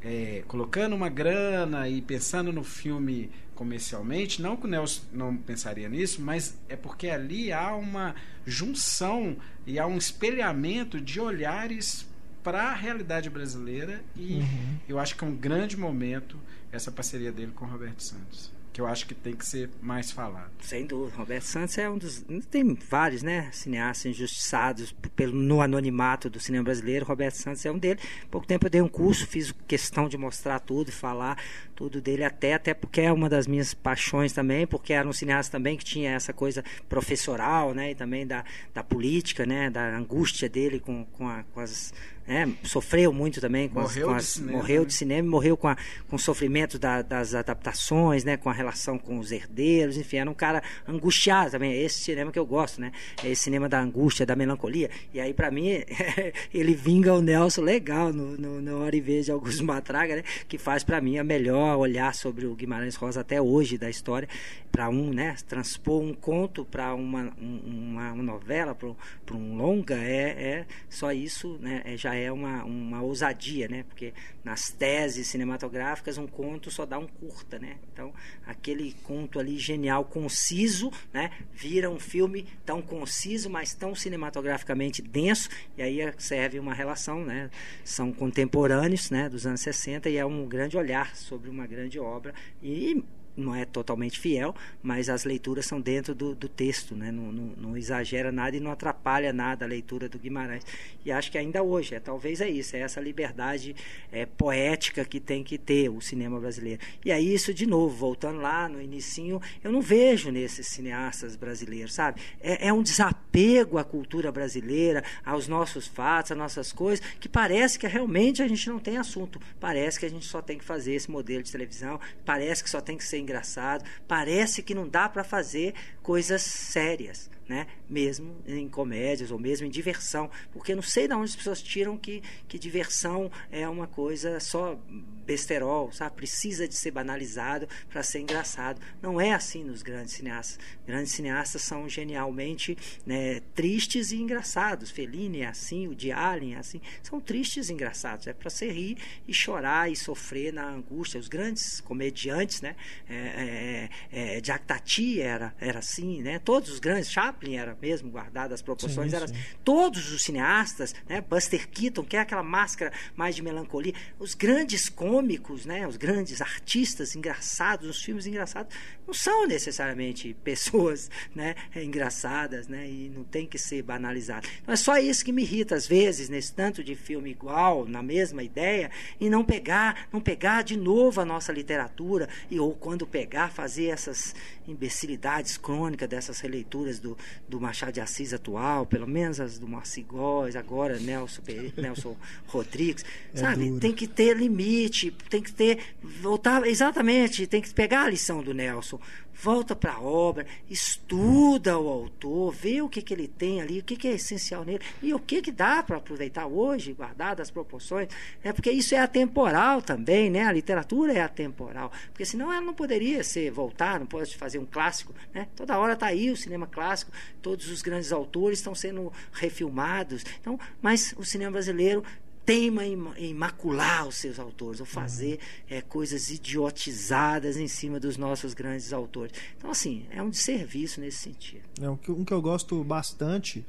é, colocando uma grana e pensando no filme comercialmente, não que o Nelson não pensaria nisso, mas é porque ali há uma junção e há um espelhamento de olhares para a realidade brasileira e Uhum. eu acho que é um grande momento essa parceria dele com o Roberto Santos, que eu acho que tem que ser mais falado. Sem dúvida. Roberto Santos é um dos. Tem vários, né? Cineastas injustiçados pelo, no anonimato do cinema brasileiro. Roberto Santos é um dele. Pouco tempo eu dei um curso, fiz questão de mostrar tudo, falar tudo dele, até, até porque é uma das minhas paixões também, porque era um cineasta também que tinha essa coisa professoral, né? E também da, da política, né? Da angústia dele com, com, a- com as. Né, sofreu muito também com Morreu as, com de as- cinema, morreu né? de cinema, morreu com, a, com o sofrimento da- das adaptações, né, com a relação com os herdeiros, enfim, era um cara angustiado também. É esse cinema que eu gosto, né? É esse cinema da angústia, da melancolia. E aí, para mim, ele vinga o Nelson legal no, no, no Hora e de Augusto Matraga, né? Que faz para mim a melhor olhar sobre o Guimarães Rosa até hoje da história, para um, né? Transpor um conto para uma, um- uma, uma novela, para um longa, é, é só isso, né? É, já é uma, uma ousadia, né? Porque nas teses cinematográficas um conto só dá um curta, né? Então aquele conto ali genial, conciso, né? Vira um filme tão conciso, mas tão cinematograficamente denso e aí serve uma relação, né? São contemporâneos, né? Dos anos 60 e é um grande olhar sobre uma grande obra e não é totalmente fiel, mas as leituras são dentro do, do texto, né? não, não, não exagera nada e não atrapalha nada a leitura do Guimarães. E acho que ainda hoje, é, talvez é isso, é essa liberdade é, poética que tem que ter o cinema brasileiro. E aí isso, de novo, voltando lá no inicinho, eu não vejo nesses cineastas brasileiros, sabe? É, é um desapego à cultura brasileira, aos nossos fatos, às nossas coisas, que parece que realmente a gente não tem assunto. Parece que a gente só tem que fazer esse modelo de televisão, parece que só tem que ser engraçado, parece que não dá para fazer coisas sérias, né? Mesmo em comédias ou mesmo em diversão, porque não sei de onde as pessoas tiram que, que diversão é uma coisa só besterol, sabe? Precisa de ser banalizado para ser engraçado. Não é assim nos grandes cineastas. Grandes cineastas são genialmente né, tristes e engraçados. Fellini é assim, o de Allen é assim. São tristes e engraçados. É para se rir e chorar e sofrer na angústia. Os grandes comediantes, né? É, é, é, Jack Tati era, era assim, né? Todos os grandes, Chaplin era mesmo, guardado as proporções, Sim, era sim. todos os cineastas, né? Buster Keaton, que é aquela máscara mais de melancolia, os grandes cômicos, né? Os grandes artistas engraçados, os filmes engraçados, não são necessariamente pessoas, né? Engraçadas, né? E não tem que ser banalizado. Então é só isso que me irrita às vezes nesse tanto de filme igual, na mesma ideia, e não pegar, não pegar de novo a nossa literatura e ou quando pegar fazer essas imbecilidades crônicas dessas releituras do, do Machado de Assis atual, pelo menos as do Marci Góes, agora Nelson, Nelson Rodrigues, É sabe? duro. Tem que ter limite, tem que ter voltar exatamente, tem que pegar a lição do Nelson, volta para a obra, estuda o autor, vê o que, que ele tem ali, o que, que é essencial nele e o que, que dá para aproveitar hoje, guardadas as proporções, é porque isso é atemporal também, né? A literatura é atemporal, porque senão ela não poderia ser voltar, não pode fazer um clássico, né? Toda hora está aí o cinema clássico, todos os grandes autores estão sendo refilmados, então, mas o cinema brasileiro teima em, em macular os seus autores, ou fazer eh, coisas idiotizadas em cima dos nossos grandes autores. Então, assim, é um desserviço nesse sentido. É, um, que, um que eu gosto bastante,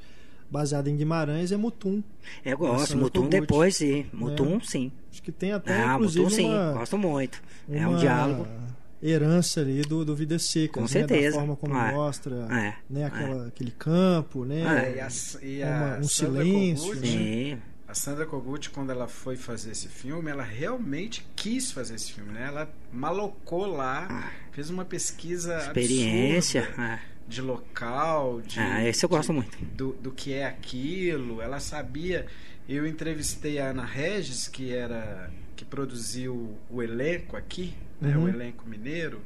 baseado em Guimarães, é Mutum. Eu gosto, Alessandro Mutum depois, sim. Mutum, É. sim. Acho que tem até, Ah, inclusive, Mutum, sim. uma, Gosto muito. É um uma diálogo. herança ali do, do Vidas Secas, Com né? certeza. Da forma como É. mostra É. né? Aquela, aquele campo, né? É, e a, e Uma- a um Sandra silêncio, né? Sim. A Sandra Kogut, quando ela foi fazer esse filme, ela realmente quis fazer esse filme, né? Ela malocou lá, fez uma pesquisa Experiência. é. de local, de, Ah, esse eu gosto de- muito. do, do que é aquilo. Ela sabia. Eu entrevistei a Ana Regis, que era que produziu o elenco aqui, né, Uhum. o elenco mineiro,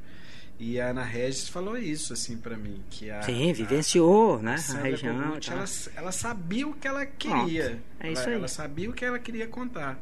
e a Ana Regis falou isso assim para mim, que a Sim, vivenciou, a né? A região. e tal. ela, ela sabia o que ela queria. É isso ela, aí. ela sabia o que ela queria contar.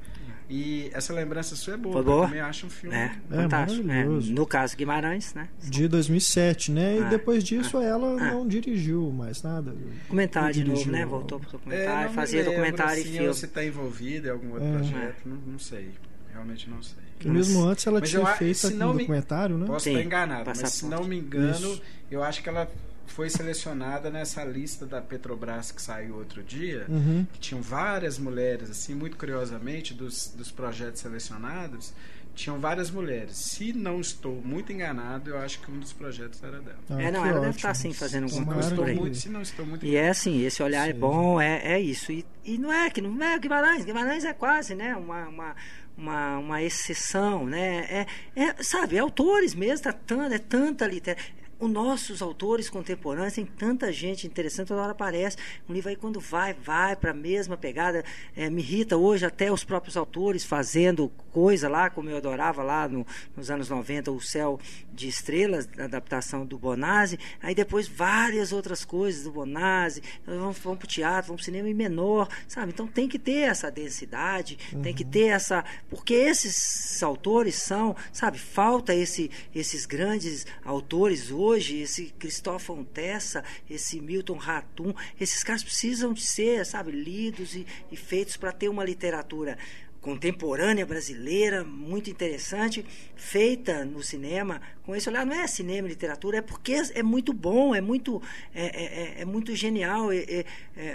E essa lembrança sua é boa. Foi porque boa? Eu também acho um filme. É, É, fantástico. É, maravilhoso. no caso Guimarães, né? De 2007, né? E Ah, depois disso ela ah. não dirigiu mais nada. Documentário de novo, né? Voltou pro É, documentário, me fazia lembro, documentário assim, e filme. ou se está envolvido em algum outro É. projeto, não, não sei. Realmente não sei. Mesmo antes ela Mas tinha feito se um me- documentário, né? Posso Sim, estar enganado, mas se não me engano, Isso. eu acho que ela foi selecionada nessa lista da Petrobras que saiu outro dia, Uhum. que tinham várias mulheres, assim, muito curiosamente, dos, dos projetos selecionados, tinham várias mulheres. Se não estou muito enganado, eu acho que um dos projetos era dela. Ah, É, não, que ela deve ótimo. estar, assim, fazendo alguma Tomara coisa por aí. muito, se não estou muito E é assim, esse olhar é Sim. bom, é, é isso. E, e não é que não é Guimarães, Guimarães é quase, né, uma, uma, uma, uma exceção, né? É, é, sabe, é autores mesmo, tá tanta, é tanta literatura. Os nossos autores contemporâneos tem tanta gente interessante, toda hora aparece. Um livro aí, quando vai, vai para a mesma pegada. É, me irrita hoje até os próprios autores fazendo coisa lá, como eu adorava lá no- nos anos 90, O Céu de Estrelas, adaptação do Bonazzi. Aí depois várias outras coisas do Bonazzi. Vamos, vamos para o teatro, vamos para o cinema em menor, sabe? Então tem que ter essa densidade, tem que ter essa. Porque esses autores são, sabe, falta esse, esses grandes autores hoje, esse Cristóvão Tessa, esse Milton Ratum, esses caras precisam de ser, sabe, lidos e, e feitos para ter uma literatura contemporânea brasileira, muito interessante, feita no cinema, com esse olhar, não é cinema e literatura, é porque é muito bom, é muito, é, é- é- é muito genial. É-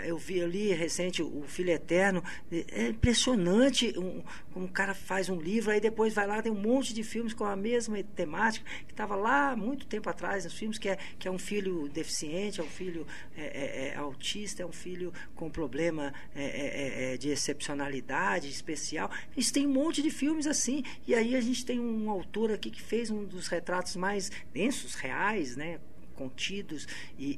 eu vi ali recente o Filho Eterno, é impressionante um, como um cara faz um livro, aí depois vai lá, tem um monte de filmes com a mesma temática, que estava lá muito tempo atrás, nos filmes, que é, que é um filho deficiente, é um filho é, é- autista, é um filho com problema de excepcionalidade especial. Isso tem um monte de filmes assim. E aí a gente tem um autor aqui que fez um dos retratos mais densos, reais, né? contidos e, e-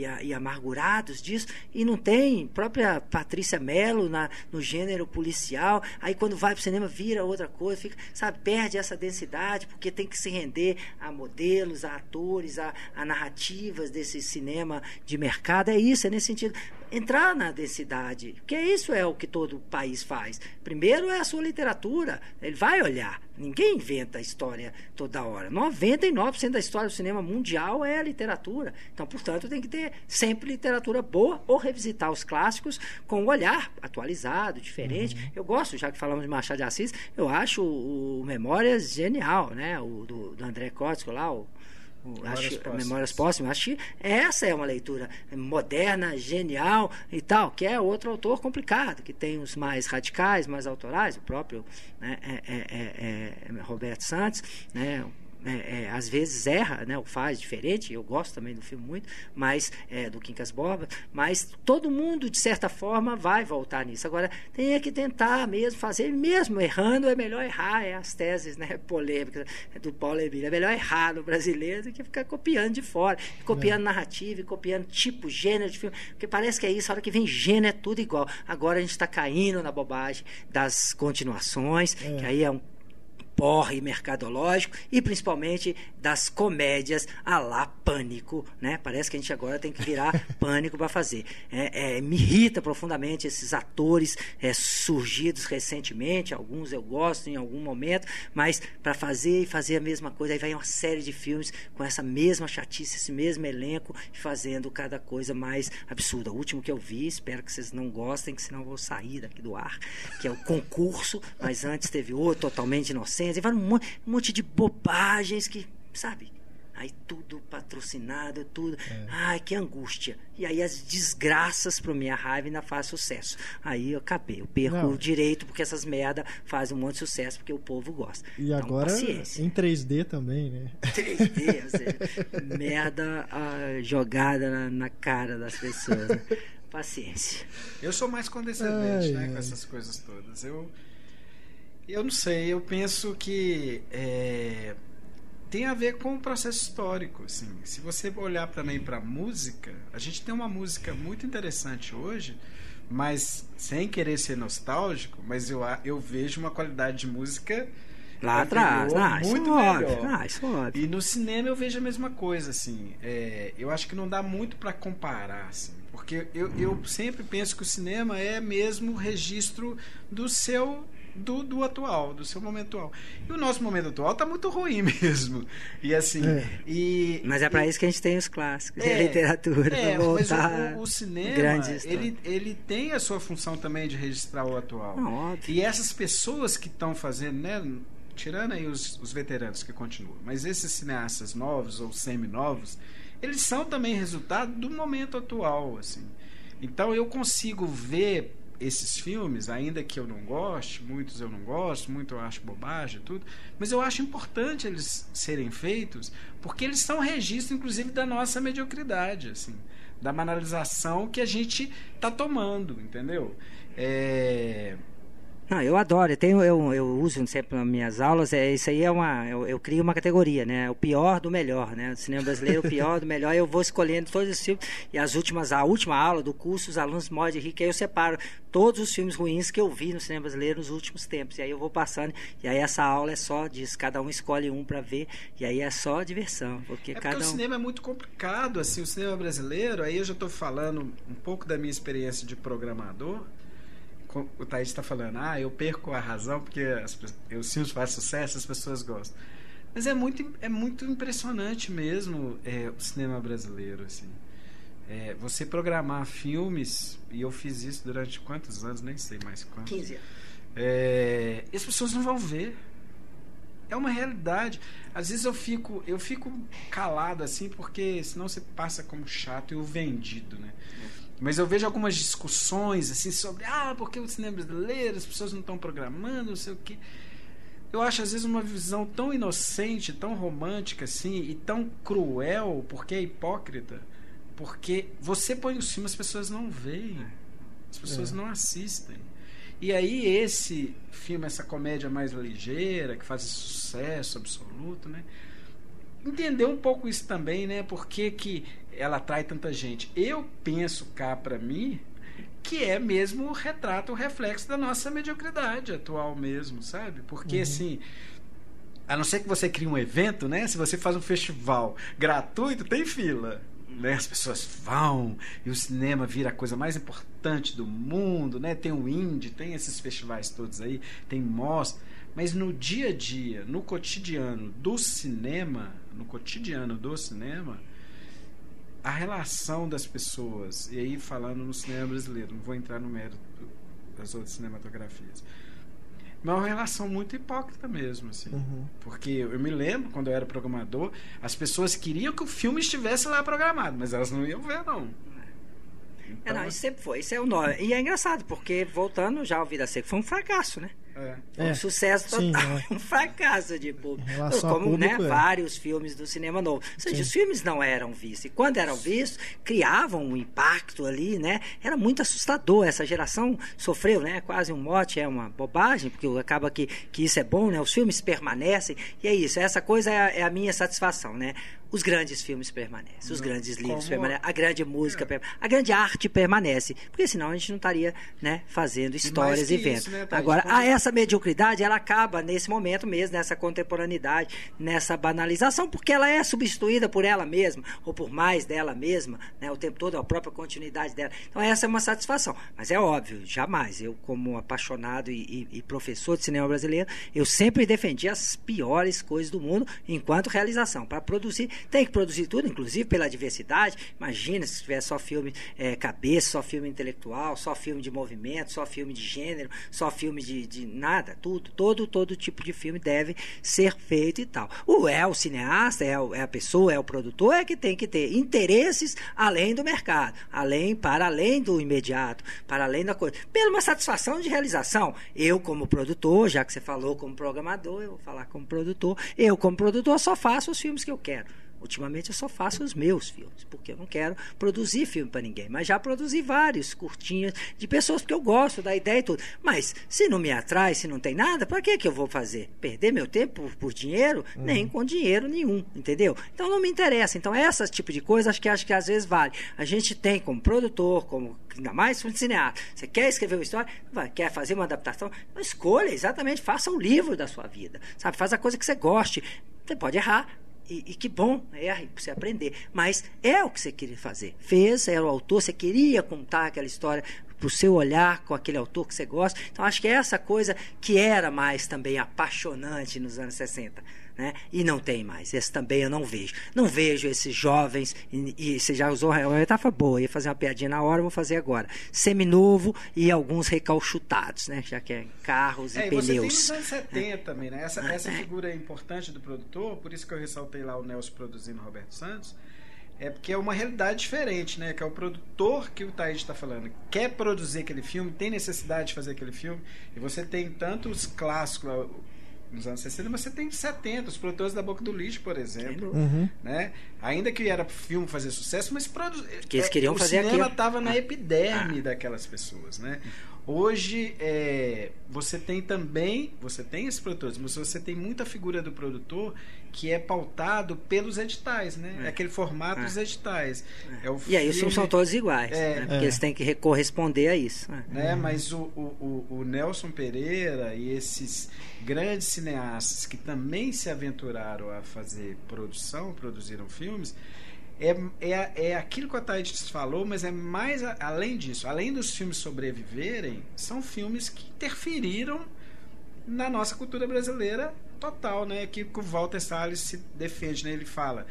e- e- e amargurados disso. E não tem própria Patrícia Mello na, no gênero policial. Aí quando vai para o cinema vira outra coisa fica sabe perde essa densidade porque tem que se render a modelos a atores a, a narrativas desse cinema de mercado. É isso é nesse sentido entrar na densidade porque isso é o que todo país faz. Primeiro é a sua literatura ele vai olhar. Ninguém inventa a história toda hora. 99% da história do cinema mundial é a literatura. Então portanto tem que ter sempre literatura boa ou revisitar os clássicos com um olhar atualizado diferente. Eu gosto já que falamos de Machado de Assis eu acho o, Memórias genial né? O do, do André Kotzko lá o- Memórias acho. Memórias Póstumas. Acho que essa é uma leitura moderna, genial e tal, que é outro autor complicado, que tem os mais radicais, mais autorais, o próprio né, é, é- é- é Roberto Santos, né, é, é, às vezes erra, né, ou faz diferente. Eu gosto também do filme muito, mas é, do Quincas Borba. Mas todo mundo de certa forma vai voltar nisso. Agora tem é que tentar mesmo fazer, mesmo errando é melhor errar. É as teses, né, polêmicas do Paulo Emílio. É melhor errar no brasileiro do que ficar copiando de fora, copiando narrativa, e copiando tipo, gênero de filme, porque parece que é isso. A hora que vem gênero é tudo igual. Agora a gente está caindo na bobagem das continuações, que aí é um porre mercadológico e principalmente das comédias a lá pânico, né? Parece que a gente agora tem que virar pânico para fazer. É, é, me irrita profundamente esses atores é, surgidos recentemente, alguns eu gosto em algum momento, mas para fazer e fazer a mesma coisa, aí vai uma série de filmes com essa mesma chatice, esse mesmo elenco, fazendo cada coisa mais absurda. O último que eu vi, espero que vocês não gostem, que senão eu vou sair daqui do ar, que é o concurso, mas antes teve outro totalmente inocente, e vai um monte, de bobagens que, sabe? Aí tudo patrocinado, tudo. Ai, que angústia. E aí as desgraças pro minha raiva ainda faz sucesso. Aí eu acabei, eu perco Não. o direito porque essas merda fazem um monte de sucesso porque o povo gosta. E Então, agora paciência. em 3D também, né? 3D, ou seja, merda ah, jogada na, na cara das pessoas. né? Paciência. Eu sou mais condescendente, Ai, né, ai. com essas coisas todas. Eu, eu não sei, eu penso que é, tem a ver com o processo histórico. Assim. Se você olhar também para a música, a gente tem uma música muito interessante hoje, mas sem querer ser nostálgico, mas eu, eu vejo uma qualidade de música lá atrás, ah, muito isso melhor. Óbvio. Ah, isso óbvio. E no cinema eu vejo a mesma coisa, assim. É, eu acho que não dá muito para comparar, assim, porque eu, eu sempre penso que o cinema é mesmo o registro do seu do, do atual, do seu momento atual. E o nosso momento atual está muito ruim mesmo. E assim. É. E, mas é para isso que a gente tem os clássicos, é, a literatura. É, mas o, o, cinema, ele, ele tem a sua função também de registrar o atual. Não, e essas pessoas que estão fazendo, né? Tirando aí os, os veteranos que continuam, mas esses cineastas novos ou semi-novos, eles são também resultado do momento atual, assim. Então eu consigo ver esses filmes, ainda que eu não goste, muitos eu não gosto, muito eu acho bobagem tudo, mas eu acho importante eles serem feitos, porque eles são registro, inclusive, da nossa mediocridade, assim, da banalização que a gente está tomando, entendeu? É, não, eu adoro. Eu, tenho, eu, eu uso sempre nas minhas aulas. É, isso aí é uma. Eu, eu crio uma categoria, né? O pior do melhor, né? O cinema brasileiro, o pior do melhor. Eu vou escolhendo todos os filmes. E as últimas, a última aula do curso, os alunos morrem de rir, que aí eu separo todos os filmes ruins que eu vi no cinema brasileiro nos últimos tempos. E aí eu vou passando. E aí essa aula é só disso. Cada um escolhe um para ver. E aí é só diversão. Porque, é cada porque um... o cinema é muito complicado, assim, o cinema brasileiro. Aí eu já estou falando um pouco da minha experiência de programador o Thaís está falando, ah, eu perco a razão porque as, os filmes fazem sucesso, as pessoas gostam. Mas é muito, é muito impressionante mesmo é, o cinema brasileiro, assim. É, você programar filmes, e eu fiz isso durante quantos anos, nem sei mais quantos. 15 anos. É, e as pessoas não vão ver. É uma realidade. Às vezes eu fico, eu fico calado assim, porque senão você passa como chato e o vendido, né? Mas eu vejo algumas discussões assim sobre ah, porque o cinema brasileiro, as pessoas não estão programando, não sei o quê. Eu acho às vezes uma visão tão inocente, tão romântica assim e tão cruel, porque é hipócrita, porque você põe o filme as pessoas não veem. As pessoas é. não assistem. E aí esse filme, essa comédia mais ligeira, que faz sucesso absoluto, né? Entender um pouco isso também, né? Por que, que ela atrai tanta gente. Eu penso cá para mim que é mesmo o retrato, o reflexo da nossa mediocridade atual mesmo, sabe? Porque uhum. assim, a não ser que você crie um evento, né? Se você faz um festival gratuito, tem fila. Né? As pessoas vão e o cinema vira a coisa mais importante do mundo, né? Tem o indie, tem esses festivais todos aí, tem mostra. Mas no dia a dia, no cotidiano do cinema, no cotidiano do cinema, a relação das pessoas, e aí falando no cinema brasileiro, não vou entrar no mérito das outras cinematografias, mas é uma relação muito hipócrita mesmo, assim. Uhum. Porque eu me lembro, quando eu era programador, as pessoas queriam que o filme estivesse lá programado, mas elas não iam ver, não. Então, é, não, isso sempre foi, isso é o nome. E é engraçado, porque voltando já ao Vida Seca, foi um fracasso, né? É. Um é, sucesso total, sim, é. um fracasso de público. Como público, né, é. vários filmes do cinema novo. Ou seja, sim. os filmes não eram vistos. E quando eram vistos, criavam um impacto ali, né? Era muito assustador. Essa geração sofreu, né? Quase um mote, é uma bobagem, porque acaba que, que isso é bom, né? Os filmes permanecem. E é isso, essa coisa é, é a minha satisfação, né? os grandes filmes permanecem, os grandes livros permanecem, a grande música, é. permanece, a grande arte permanece, porque senão a gente não estaria né, fazendo histórias e, vendo. Né, Agora, a essa mediocridade, ela acaba nesse momento mesmo, nessa contemporaneidade, nessa banalização, porque ela é substituída por ela mesma, ou por mais dela mesma, né, o tempo todo, a própria continuidade dela. Então, essa é uma satisfação. Mas é óbvio, jamais. Eu, como apaixonado e, e, e professor de cinema brasileiro, eu sempre defendi as piores coisas do mundo enquanto realização, para produzir tem que produzir tudo, inclusive pela diversidade. Imagina se tiver só filme é, cabeça, só filme intelectual, só filme de movimento, só filme de gênero, só filme de, de nada, tudo, todo, todo tipo de filme deve ser feito e tal. O é o cineasta, é, o, é a pessoa, é o produtor, é que tem que ter interesses além do mercado, além, para além do imediato, para além da coisa, pela uma satisfação de realização. Eu, como produtor, já que você falou como programador, eu vou falar como produtor, eu, como produtor, só faço os filmes que eu quero Ultimamente eu só faço os meus filmes, porque eu não quero produzir filme para ninguém. Mas já produzi vários curtinhas de pessoas que eu gosto da ideia e tudo. Mas se não me atrai, se não tem nada, para que, que eu vou fazer? Perder meu tempo por, por dinheiro? Uhum. Nem com dinheiro nenhum, entendeu? Então não me interessa. Então, esse tipo de coisa acho que acho que às vezes vale. A gente tem como produtor, como ainda mais um cineasta. Você quer escrever uma história, quer fazer uma adaptação, escolha exatamente, faça o livro da sua vida, sabe? Faz a coisa que você goste. Você pode errar, e, e, que bom, erre para você aprender. Mas é o que você queria fazer. Fez, era o autor, você queria contar aquela história para o seu olhar com aquele autor que você gosta. Então, acho que é essa coisa que era mais também apaixonante nos anos 60 né? E não tem mais. Esse também eu não vejo. Não vejo esses jovens, e, e você já usou uma metáfora boa, ia fazer uma piadinha na hora, vou fazer agora. Seminovo e alguns recalchutados, né? Já que é carros é, e, pneus. Você tem nos anos 70 também, né? Essa, essa é. figura é importante do produtor, por isso que eu ressaltei lá o Nelson produzindo Roberto Santos. É porque é uma realidade diferente, né? Que é o produtor que o Thaís está falando. Quer produzir aquele filme, tem necessidade de fazer aquele filme. E você tem tanto os clássicos, nos anos 60, mas você tem 70, os produtores da Boca do Lixo, por exemplo. Uhum. Né? Ainda que era filme fazer sucesso, mas produ... que eles queriam é, fazer o cinema estava na ah. epiderme ah. daquelas pessoas. Né? Hoje é, você tem também, você tem esses produtores, mas você tem muita figura do produtor que é pautado pelos editais, né? É, aquele formato é. dos editais. É. o e aí os filmes são todos iguais, é. né? porque eles têm que corresponder a isso. Né? Mas o, o, o, Nelson Pereira e esses grandes cineastas que também se aventuraram a fazer produção, produziram filmes, é, é, é aquilo que a Thaís falou, mas é mais a, além disso. Além dos filmes sobreviverem, são filmes que interferiram na nossa cultura brasileira total, né? Que, que o Walter Salles se defende, né? Ele fala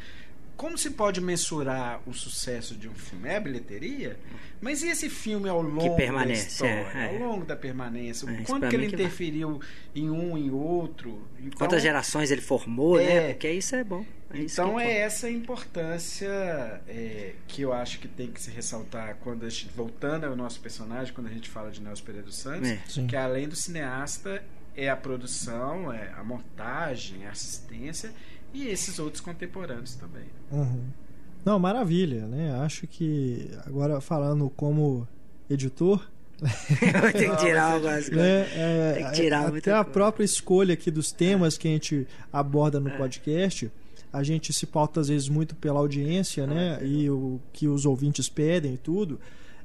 como se pode mensurar o sucesso de um filme? É a bilheteria? Mas e esse filme ao longo que da história, é, é. ao longo da permanência? É, quanto que ele que interferiu vai. em um em outro? Então, Quantas gerações ele formou, né? é, né? Porque isso é bom. É então é, essa importância é, que eu acho que tem que se ressaltar quando a gente, voltando ao nosso personagem, quando a gente fala de Nelson Pereira dos Santos, é. que além do cineasta é a produção, é a montagem, a assistência e esses outros contemporâneos também. Uhum. Não, maravilha, né? Acho que agora falando como editor, tem que tirar algumas coisas. Né? É, Tem que tirar até a coisa. própria escolha aqui dos temas que a gente aborda no é. podcast, a gente se pauta às vezes muito pela audiência, né? E o que os ouvintes pedem e tudo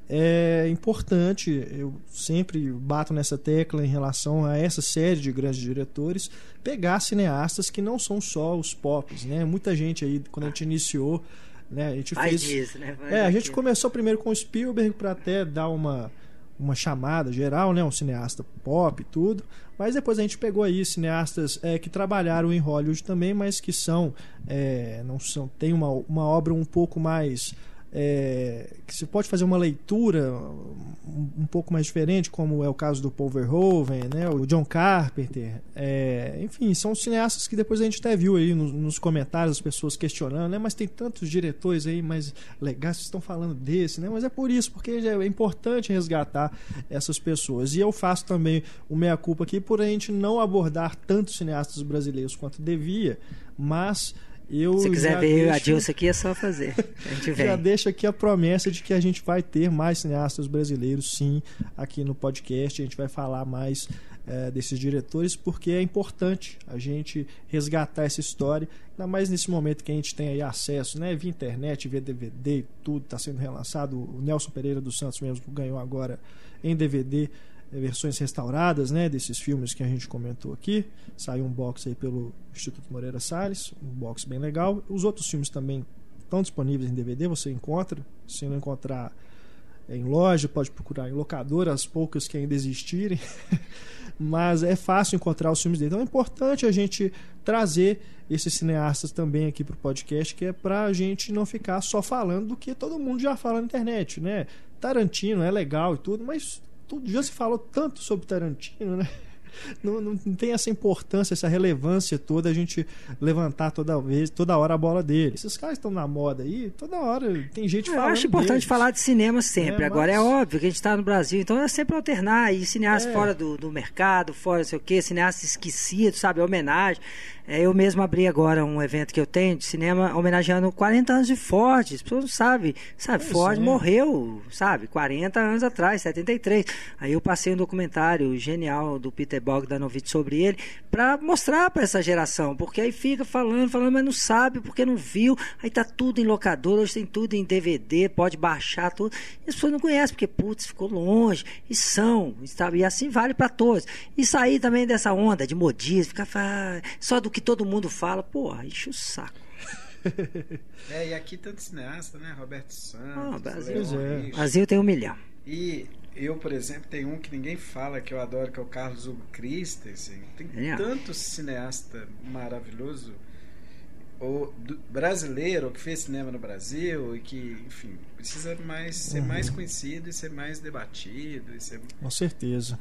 é importante, eu sempre bato nessa tecla em relação a essa série de grandes diretores, pegar cineastas que não são só os pops, né? Muita gente aí, quando a gente iniciou, né, a gente fez disso, né? É, a gente começou primeiro com o Spielberg para até dar uma uma chamada geral, né, um cineasta pop e tudo, mas depois a gente pegou aí cineastas é, que trabalharam em Hollywood também, mas que são é, não são tem uma, uma obra um pouco mais é, que se pode fazer uma leitura um, um, pouco mais diferente, como é o caso do Paul Verhoeven, né, o John Carpenter. É, enfim, são cineastas que depois a gente até viu aí nos, nos, comentários as pessoas questionando, né, mas tem tantos diretores aí mais legais que estão falando desse, né, mas é por isso, porque é importante resgatar essas pessoas. E eu faço também o meia-culpa aqui por a gente não abordar tantos cineastas brasileiros quanto devia, mas eu Se quiser ver deixo... a Dilson aqui, é só fazer. A gente vem. já deixa aqui a promessa de que a gente vai ter mais cineastas brasileiros, sim, aqui no podcast. A gente vai falar mais é, desses diretores, porque é importante a gente resgatar essa história, ainda mais nesse momento que a gente tem aí acesso, né? Via internet, via DVD, tudo está sendo relançado. O Nelson Pereira dos Santos mesmo ganhou agora em DVD versões restauradas né, desses filmes que a gente comentou aqui. Saiu um box aí pelo Instituto Moreira Salles, um box bem legal. Os outros filmes também estão disponíveis em DVD, você encontra. Se não encontrar em loja, pode procurar em locadora, as poucas que ainda existirem. Mas é fácil encontrar os filmes dele. Então é importante a gente trazer esses cineastas também aqui para o podcast, que é para a gente não ficar só falando do que todo mundo já fala na internet, né? Tarantino é legal e tudo, mas todo dia se falou tanto sobre Tarantino, né? Não, não, tem essa importância, essa relevância toda a gente levantar toda vez, toda hora a bola dele. Esses caras estão na moda aí, toda hora tem gente falando. Eu acho importante deles. falar de cinema sempre. É, Agora é óbvio que a gente está no Brasil, então é sempre alternar. E cineastas é. fora do, do mercado, fora não sei o quê, cineastas esquecidos, sabe? Homenagem. É, eu mesmo abri agora um evento que eu tenho de cinema homenageando 40 anos de Ford. As pessoas não sabem, sabe? Pois Ford é. morreu, sabe? 40 anos atrás, 73. Aí eu passei um documentário genial do Peter Bogdanovich sobre ele para mostrar para essa geração, porque aí fica falando, falando, mas não sabe porque não viu. Aí tá tudo em locador, hoje tem tudo em DVD, pode baixar tudo. E as pessoas não conhecem porque putz, ficou longe. E são, sabe? E assim vale para todos. E sair também dessa onda de modismo, ficar só do que todo mundo fala, porra, enche o saco. é, e aqui tanto cineasta, né? Roberto Santos. Ah, Brasil, é. Brasil tem um milhão. E eu, por exemplo, tenho um que ninguém fala que eu adoro, que é o Carlos Hugo Christensen. Tem é. tanto cineasta maravilhoso ou brasileiro que fez cinema no Brasil e que, enfim, precisa mais ser uhum. mais conhecido e ser mais debatido. E ser... Com certeza.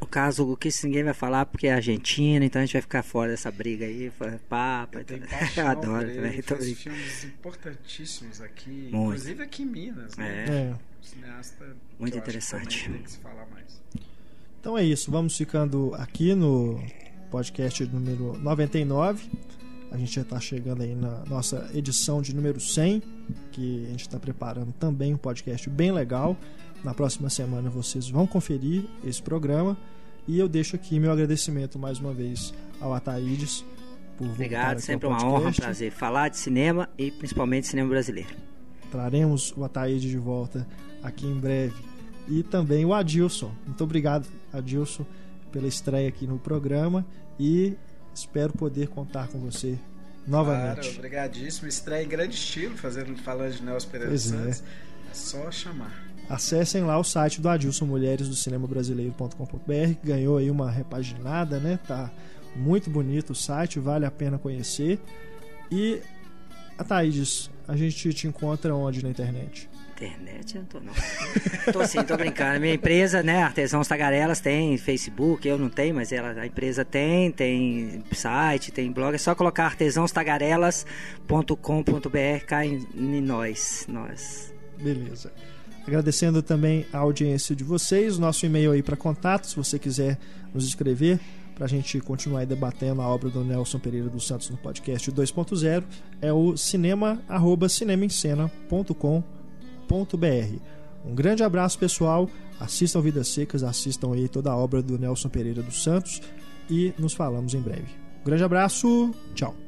O caso o que ninguém vai falar porque é Argentina, então a gente vai ficar fora dessa briga aí, papa. Eu, eu adoro também. Fez filmes importantíssimos aqui, Muito. inclusive aqui em Minas. Né? É. é. Cineasta Muito interessante. Então é isso, vamos ficando aqui no podcast número 99. A gente já está chegando aí na nossa edição de número 100, que a gente está preparando também um podcast bem legal. Na próxima semana vocês vão conferir esse programa. E eu deixo aqui meu agradecimento mais uma vez ao Ataídes por Obrigado, sempre uma honra, um prazer falar de cinema e principalmente cinema brasileiro. Traremos o Ataídes de volta aqui em breve. E também o Adilson. Muito obrigado, Adilson, pela estreia aqui no programa e espero poder contar com você novamente. Claro, obrigadíssimo. Estreia em grande estilo, fazendo falando de Nelson Pereira pois Santos. É. é só chamar acessem lá o site do Adilson Mulheres do Cinema Brasileiro.com.br, que ganhou aí uma repaginada, né? Tá muito bonito o site, vale a pena conhecer. E a Thaís, a gente te encontra onde na internet? Internet eu tô não. tô sim, tô brincando. Minha empresa, né, Artesãos Tagarelas, tem Facebook, eu não tenho, mas ela, a empresa tem, tem site, tem blog. É só colocar artesãostagarelas.com.br, cai em nós, nós. Beleza. Agradecendo também a audiência de vocês, nosso e-mail aí para contato, se você quiser nos escrever para a gente continuar debatendo a obra do Nelson Pereira dos Santos no podcast 2.0 é o cinema@cinemaencena.com.br. Um grande abraço pessoal, assistam Vidas Secas, assistam aí toda a obra do Nelson Pereira dos Santos e nos falamos em breve. Um grande abraço, tchau.